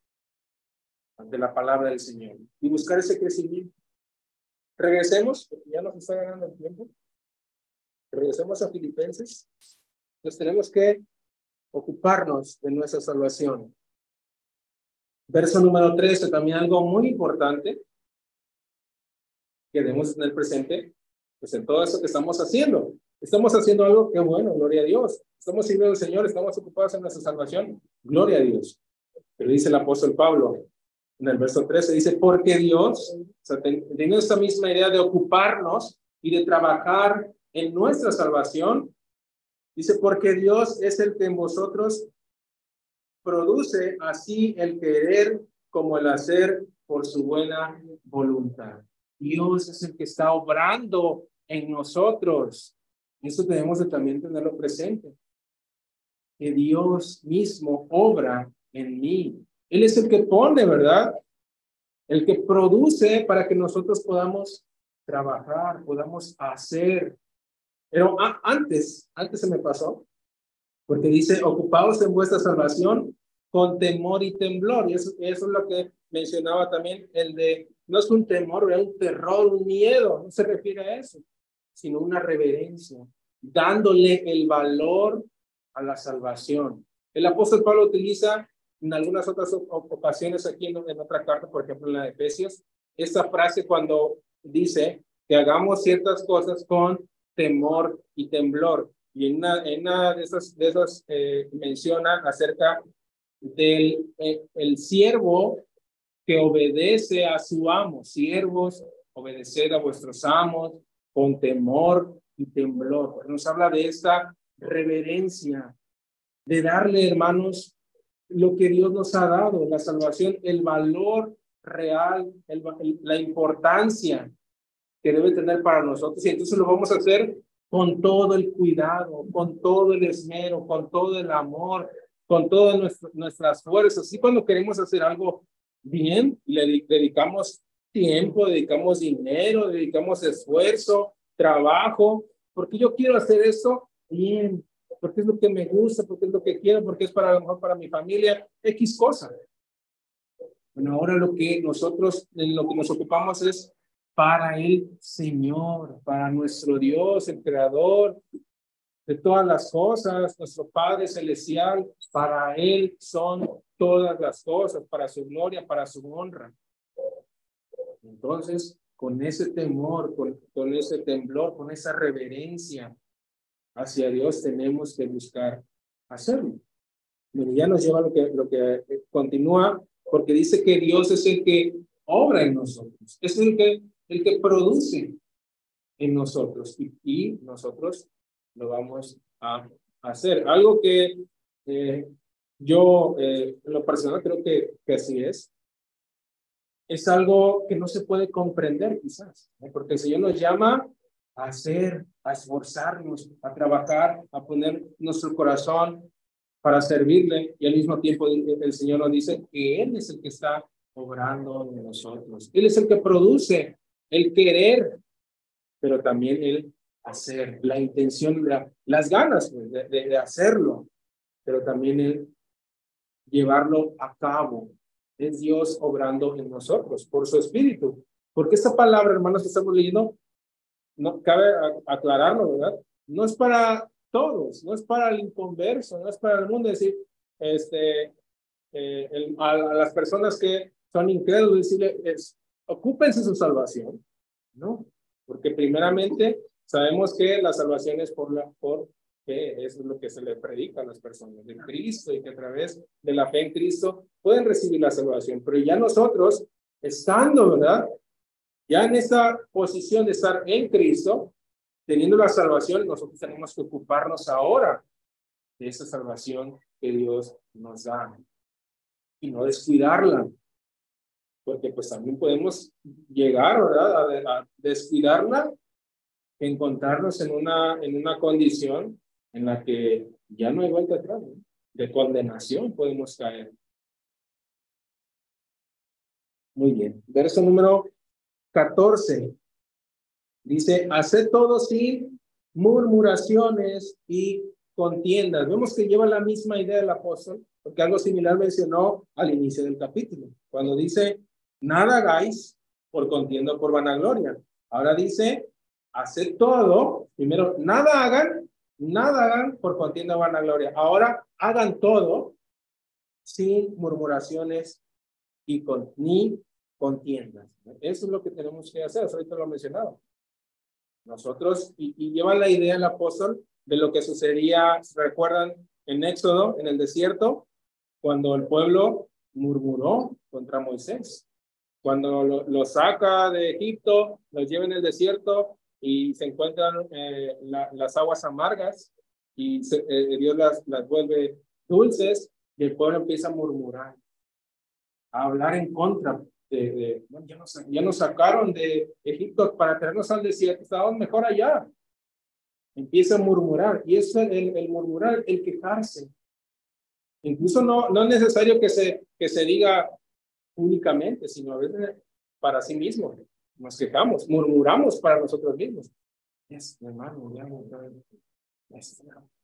ante la palabra del Señor y buscar ese crecimiento. Regresemos, porque ya nos está ganando el tiempo. Regresemos a Filipenses. Entonces tenemos que ocuparnos de nuestra salvación. Verso número 13, también algo muy importante que debemos tener presente, pues en todo eso que estamos haciendo. Estamos haciendo algo que bueno, gloria a Dios. Estamos sirviendo al Señor, estamos ocupados en nuestra salvación, gloria a Dios. Pero dice el apóstol Pablo en el verso 13, dice, porque Dios, o teniendo esta misma idea de ocuparnos y de trabajar en nuestra salvación, dice, porque Dios es el que en vosotros produce así el querer como el hacer por su buena voluntad. Dios es el que está obrando en nosotros. Eso tenemos que también tenerlo presente. Que Dios mismo obra en mí. Él es el que pone, ¿verdad? El que produce para que nosotros podamos trabajar, podamos hacer. Pero antes, antes se me pasó, porque dice, ocupados en vuestra salvación con temor y temblor. Y eso, eso es lo que mencionaba también el de no es un temor, es un terror, un miedo, no se refiere a eso, sino una reverencia, dándole el valor a la salvación. El apóstol Pablo utiliza en algunas otras ocasiones aquí en, otra carta, por ejemplo en la de Efesios, esta frase cuando dice que hagamos ciertas cosas con temor y temblor. Y en una, en una de esas, de esas eh, menciona acerca del eh, el siervo que obedece a su amo. Siervos, obedeced a vuestros amos con temor y temblor. Nos habla de esta reverencia, de darle, hermanos, lo que Dios nos ha dado, la salvación, el valor real, la importancia que debe tener para nosotros. Y entonces lo vamos a hacer con todo el cuidado, con todo el esmero, con todo el amor, con todas nuestras fuerzas. Y cuando queremos hacer algo bien, le dedicamos tiempo, dedicamos dinero, dedicamos esfuerzo, trabajo, porque yo quiero hacer eso bien, porque es lo que me gusta, porque es lo que quiero, porque es para lo mejor para mi familia, X cosa. Bueno, ahora lo que nosotros, en lo que nos ocupamos es para el Señor, para nuestro Dios, el Creador de todas las cosas, nuestro Padre Celestial, para Él son todas las cosas para su gloria, para su honra. Entonces, con ese temor, con, con ese temblor, con esa reverencia hacia Dios, tenemos que buscar hacerlo. Bueno, ya nos lleva lo que, lo que continúa, porque dice que Dios es el que obra en nosotros, es el que, el que produce en nosotros y, y nosotros lo vamos a hacer. Algo que eh, yo, eh, en lo personal, creo que, que, así es. Es algo que no se puede comprender quizás, porque el Señor nos llama a hacer, a esforzarnos, a trabajar, a poner nuestro corazón para servirle y al mismo tiempo el Señor nos dice que Él es el que está obrando en nosotros. Él es el que produce el querer, pero también el hacer, la intención, las ganas pues, de, de hacerlo, pero también el llevarlo a cabo. Es Dios obrando en nosotros por su espíritu. Porque esta palabra, hermanos, que estamos leyendo, no cabe aclararlo, ¿verdad? No es para todos, no es para el inconverso, no es para el mundo. decir, este, eh, a, las personas que son incrédulos, decirle, es, ocúpense su salvación, ¿no? Porque primeramente sabemos que la salvación es por, la, por que es lo que se le predica a las personas de Cristo y que a través de la fe en Cristo pueden recibir la salvación. Pero ya nosotros, estando, ¿verdad? Ya en esta posición de estar en Cristo, teniendo la salvación, nosotros tenemos que ocuparnos ahora de esa salvación que Dios nos da y no descuidarla. Porque pues también podemos llegar, ¿verdad? A, a descuidarla, encontrarnos en una, en una condición en la que ya no hay vuelta atrás, de condenación podemos caer. Muy bien, verso número 14. Dice, hace todo sin murmuraciones y contiendas. Vemos que lleva la misma idea del apóstol, porque algo similar mencionó al inicio del capítulo, cuando dice, nada hagáis por contienda por vanagloria. Ahora dice, haced todo, primero, nada hagan, nada hagan por contienda o vanagloria. Ahora, hagan todo sin murmuraciones y con, ni contiendas. Eso es lo que tenemos que hacer, ahorita lo he mencionado. Nosotros, y, y lleva la idea el apóstol de lo que sucedía, recuerdan, en Éxodo, en el desierto, cuando el pueblo murmuró contra Moisés. Cuando lo, saca de Egipto, lo lleva en el desierto y se encuentran eh, las aguas amargas y eh, Dios las, las vuelve dulces y el pueblo empieza a murmurar, a hablar en contra de, ya, nos, ya nos sacaron de Egipto para traernos al desierto, estábamos mejor allá. Empieza a murmurar y es el, el murmurar, el quejarse. Incluso no, no es necesario que se, que se diga únicamente, sino a veces para sí mismo. Nos quejamos, murmuramos para nosotros mismos. Es, hermano, ya,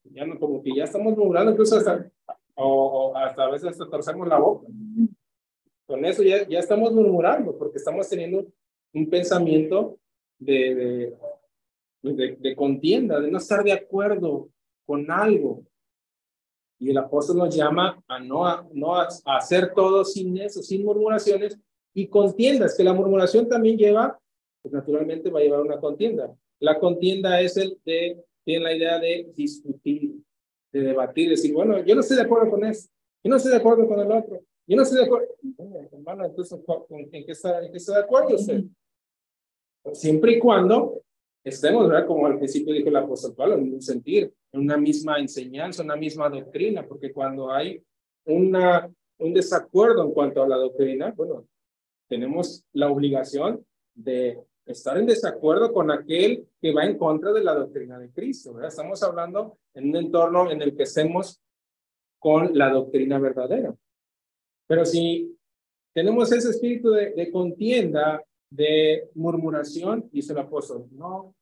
ya, como que ya estamos murmurando, incluso hasta, o, hasta a veces hasta torcemos la boca. Con eso ya, ya estamos murmurando, porque estamos teniendo un pensamiento de, de, de, contienda, de no estar de acuerdo con algo. Y el apóstol nos llama a no, a, no a, hacer todo sin eso, sin murmuraciones y contiendas, que la murmuración también lleva, pues naturalmente va a llevar una contienda. La contienda es el de, tiene la idea de discutir, de debatir, decir, bueno, yo no estoy de acuerdo con eso, yo no estoy de acuerdo con el otro, yo no estoy de acuerdo. hermano, entonces, ¿en qué, está, ¿en qué está de acuerdo usted? Siempre y cuando estemos, ¿verdad? Como al principio dijo el apóstol Pablo, en un sentir, en una misma enseñanza, una misma doctrina, porque cuando hay una, un desacuerdo en cuanto a la doctrina, bueno, tenemos la obligación de estar en desacuerdo con aquel que va en contra de la doctrina de Cristo, ¿verdad? Estamos hablando en un entorno en el que estemos con la doctrina verdadera. Pero si tenemos ese espíritu de, contienda, de murmuración, dice el apóstol, no,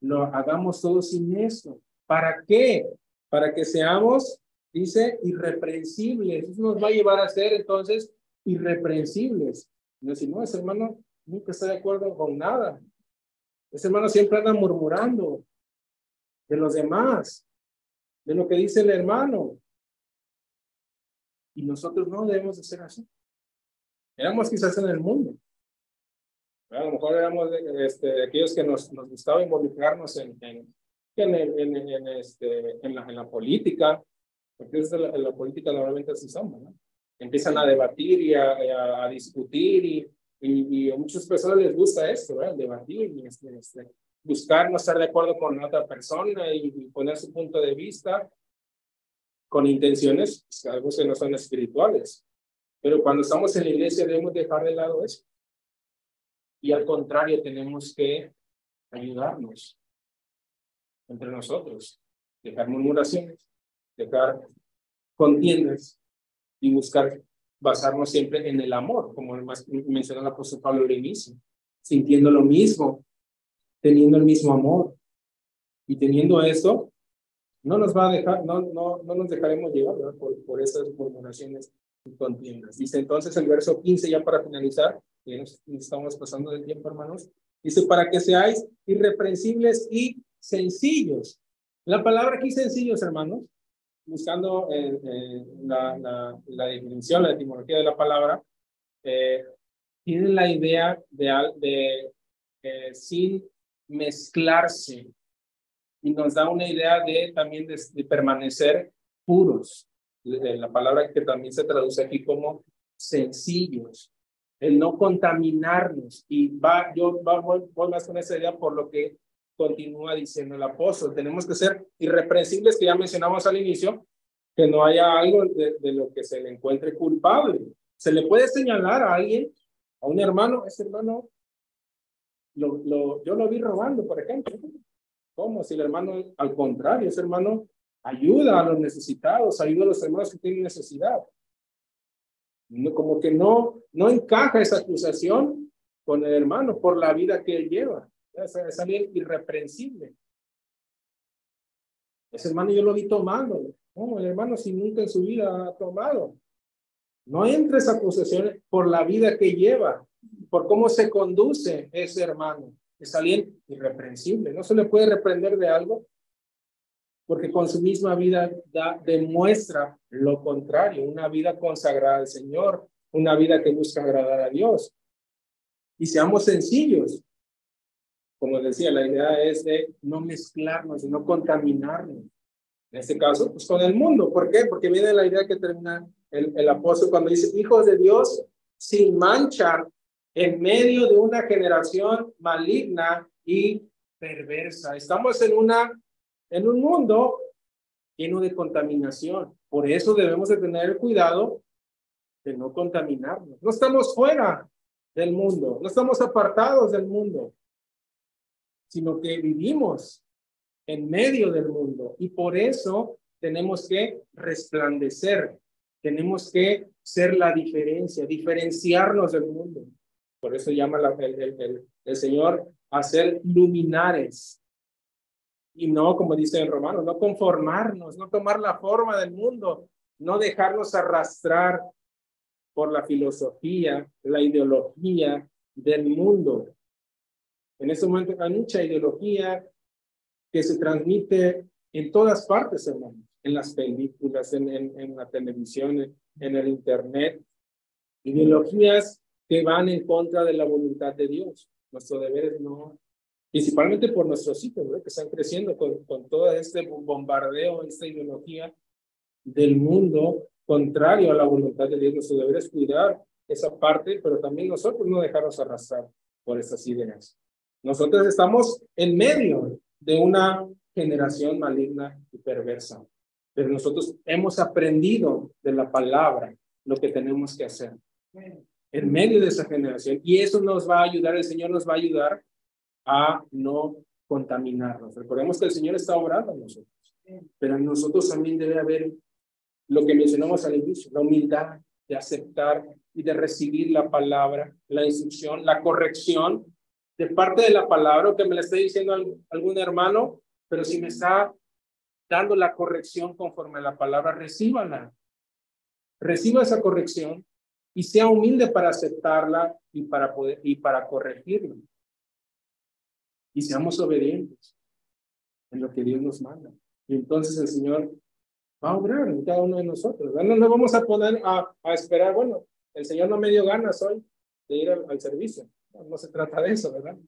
lo hagamos todo sin eso. ¿Para qué? Para que seamos, dice, irreprensibles. Eso nos va a llevar a ser entonces irreprensibles. No si no, ese hermano nunca está de acuerdo con nada. Ese hermano siempre anda murmurando de los demás, de lo que dice el hermano. Y nosotros no debemos de ser así. Éramos quizás en el mundo, a lo mejor éramos este, aquellos que nos, nos gustaba involucrarnos en, en, en, en, este, en, la, en la política, porque es la, en la política normalmente así somos, ¿no? Empiezan a debatir y a, a, discutir y, y, a muchas personas les gusta esto, ¿verdad? Debatir y este, este, buscar no estar de acuerdo con otra persona y, poner su punto de vista con intenciones, pues, algo que no son espirituales. Pero cuando estamos en la iglesia debemos dejar de lado eso. Y al contrario, tenemos que ayudarnos entre nosotros, dejar murmuraciones, dejar contiendas y buscar basarnos siempre en el amor, como mencionó el apóstol Pablo al inicio, sintiendo lo mismo, teniendo el mismo amor. Y teniendo eso, no nos va a dejar, no, no, no nos dejaremos llevar por, por esas murmuraciones y contiendas. Dice entonces el verso 15, ya para finalizar, estamos pasando del tiempo, hermanos. Dice, para que seáis irreprensibles y sencillos. La palabra aquí sencillos, hermanos, buscando eh, eh, la, la, la, definición, la etimología de la palabra, eh, tiene la idea de, de eh, sin mezclarse y nos da una idea de también de, de permanecer puros. La palabra que también se traduce aquí como sencillos el no contaminarnos. Y va, yo va, voy, más con esa idea por lo que continúa diciendo el apóstol. Tenemos que ser irreprensibles, que ya mencionamos al inicio, que no haya algo de, de, lo que se le encuentre culpable. Se le puede señalar a alguien, a un hermano, ese hermano, lo, lo, yo lo vi robando, por ejemplo. ¿Cómo? Si el hermano, al contrario, ese hermano ayuda a los necesitados, ayuda a los hermanos que tienen necesidad como que no, no encaja esa acusación con el hermano por la vida que él lleva. Es, es alguien irreprensible. Ese hermano yo lo vi tomando. No, el hermano si nunca en su vida ha tomado. No entre esa posesión por la vida que lleva, por cómo se conduce ese hermano. Es alguien irreprensible. No se le puede reprender de algo porque con su misma vida da, demuestra lo contrario, una vida consagrada al Señor, una vida que busca agradar a Dios. Y seamos sencillos. Como decía, la idea es de no mezclarnos, de no contaminarnos. En este caso, pues con el mundo. ¿Por qué? Porque viene la idea que termina el, el apóstol cuando dice, hijos de Dios sin mancha en medio de una generación maligna y perversa. Estamos en una en un mundo lleno de contaminación. Por eso debemos de tener cuidado de no contaminarnos. No estamos fuera del mundo, no estamos apartados del mundo, sino que vivimos en medio del mundo y por eso tenemos que resplandecer, tenemos que ser la diferencia, diferenciarnos del mundo. Por eso llama el, Señor a ser luminares, y no, como dice en Romanos, no conformarnos, no tomar la forma del mundo, no dejarnos arrastrar por la filosofía, la ideología del mundo. En este momento hay mucha ideología que se transmite en todas partes, hermanos, en las películas, en la televisión, en el Internet. Ideologías que van en contra de la voluntad de Dios. Nuestro deber es no principalmente por nuestros hijos, que están creciendo con, con todo este bombardeo, esta ideología del mundo contrario a la voluntad de Dios. Nuestro deber es cuidar esa parte, pero también nosotros no dejarnos arrastrar por esas ideas. Nosotros estamos en medio de una generación maligna y perversa, pero nosotros hemos aprendido de la palabra lo que tenemos que hacer en medio de esa generación y eso nos va a ayudar, el Señor nos va a ayudar a no contaminarnos. Recordemos que el Señor está obrando en nosotros, pero en nosotros también debe haber lo que mencionamos al inicio, la humildad de aceptar y de recibir la palabra, la instrucción, la corrección de parte de la palabra, o que me la esté diciendo algún hermano, pero si me está dando la corrección conforme a la palabra, recíbala. Reciba esa corrección y sea humilde para aceptarla y para poder y para corregirla y seamos obedientes en lo que Dios nos manda. Y entonces el Señor va a obrar en cada uno de nosotros. No nos vamos a poner a, a, esperar, bueno, el Señor no me dio ganas hoy de ir al, servicio. No, se trata de eso, ¿verdad?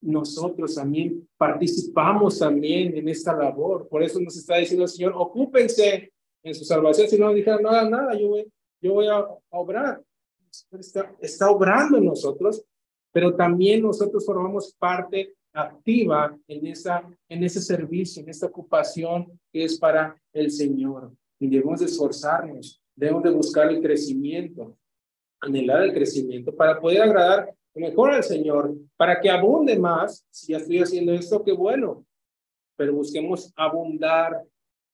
Nosotros también participamos también en esta labor. Por eso nos está diciendo el Señor, ocúpense en su salvación. Si no dijeron, no nada, yo voy, yo voy a, obrar. Está, está obrando en nosotros pero también nosotros formamos parte activa en, esa, en ese servicio, en esta ocupación que es para el Señor. Y debemos de esforzarnos, debemos de buscar el crecimiento, anhelar el crecimiento para poder agradar mejor al Señor, para que abunde más. Si ya estoy haciendo esto, qué bueno, pero busquemos abundar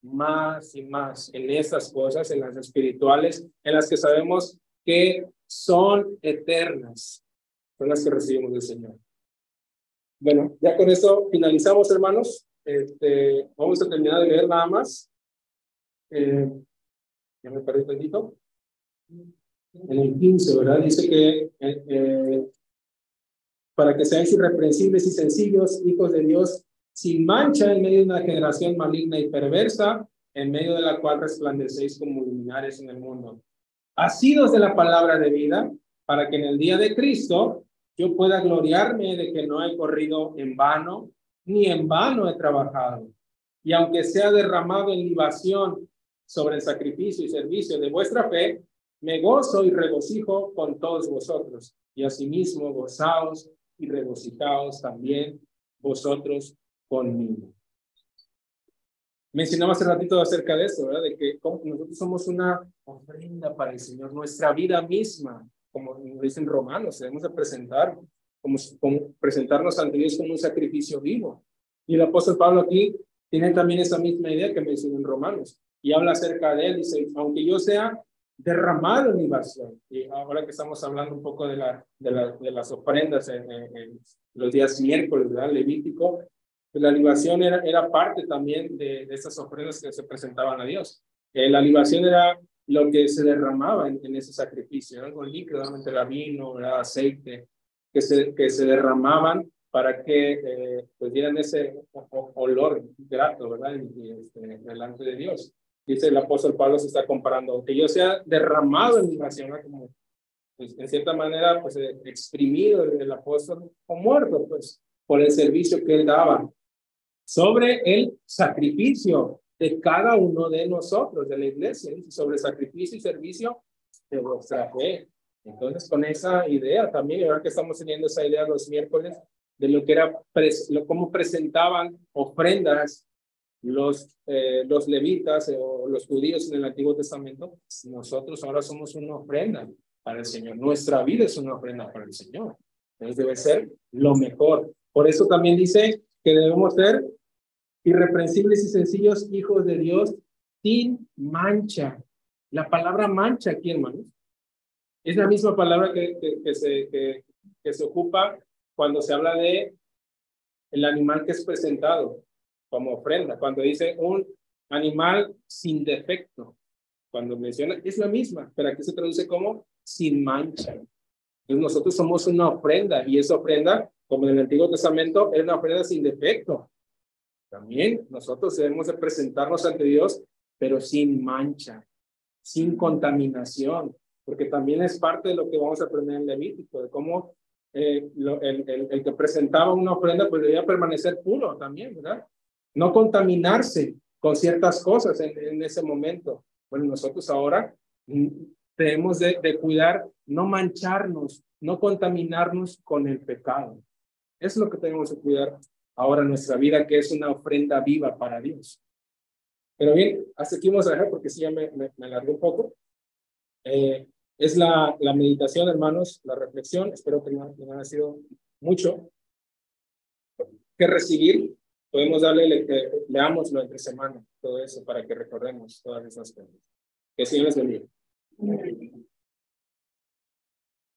más y más en estas cosas, en las espirituales, en las que sabemos que son eternas, son las que recibimos del Señor. Bueno, ya con esto finalizamos, hermanos. Este, vamos a terminar de leer nada más. Eh, ya me perdí un poquito. En el 15, ¿verdad? Dice que eh, eh, para que seáis irreprensibles y sencillos, hijos de Dios, sin mancha en medio de una generación maligna y perversa, en medio de la cual resplandecéis como luminares en el mundo. Asidos de la palabra de vida, para que en el día de Cristo yo pueda gloriarme de que no he corrido en vano, ni en vano he trabajado. Y aunque sea derramado en libación sobre el sacrificio y servicio de vuestra fe, me gozo y regocijo con todos vosotros. Y asimismo gozaos y regocijaos también vosotros conmigo. Mencionaba hace ratito acerca de eso, ¿verdad? De que nosotros somos una ofrenda para el Señor, nuestra vida misma como dicen romanos, debemos de presentar, como, presentarnos ante Dios como un sacrificio vivo. Y el apóstol Pablo aquí tiene también esa misma idea que menciona en Romanos y habla acerca de él, dice, aunque yo sea derramado en libación, y ahora que estamos hablando un poco de, la, de, la, de las ofrendas en, los días miércoles, ¿verdad? Levítico, la libación era, era parte también de, de estas ofrendas que se presentaban a Dios. Eh, la libación era lo que se derramaba en, en ese sacrificio, algo líquido, era vino, era aceite, que se, que se derramaban para que eh, pues dieran ese olor grato, ¿verdad? Este, delante de Dios. Dice el apóstol Pablo se está comparando, que yo sea derramado en mi nación, como pues, en cierta manera, pues eh, exprimido el, el apóstol o muerto, pues, por el servicio que él daba sobre el sacrificio de cada uno de nosotros, de la iglesia, sobre sacrificio y servicio de vuestra fe. Entonces, con esa idea también, ahora que estamos teniendo esa idea los miércoles, de lo que era, lo, cómo presentaban ofrendas los, eh, los levitas eh, o los judíos en el Antiguo Testamento, nosotros ahora somos una ofrenda para el Señor. Nuestra vida es una ofrenda para el Señor. Entonces debe ser lo mejor. Por eso también dice que debemos ser irreprensibles y sencillos hijos de Dios sin mancha. La palabra mancha aquí, hermanos, es la misma palabra que, que, se, que, que se ocupa cuando se habla de el animal que es presentado como ofrenda, cuando dice un animal sin defecto, cuando menciona, es la misma, pero aquí se traduce como sin mancha. Entonces nosotros somos una ofrenda y esa ofrenda, como en el Antiguo Testamento, es una ofrenda sin defecto. También nosotros debemos de presentarnos ante Dios, pero sin mancha, sin contaminación, porque también es parte de lo que vamos a aprender en Levítico, de cómo eh, el, el, el, que presentaba una ofrenda pues debía permanecer puro también, ¿verdad? No contaminarse con ciertas cosas en, en ese momento. Bueno, nosotros ahora mm, tenemos de, de, cuidar, no mancharnos, no contaminarnos con el pecado. Es lo que tenemos que cuidar ahora en nuestra vida, que es una ofrenda viva para Dios. Pero bien, hasta aquí vamos a dejar porque sí ya me, me, me alargué un poco. Eh, es la, la meditación, hermanos, la reflexión. Espero que no, no haya sido mucho que recibir. Podemos darle, le, leámoslo entre semana, todo eso, para que recordemos todas esas cosas. Que el Señor les bendiga.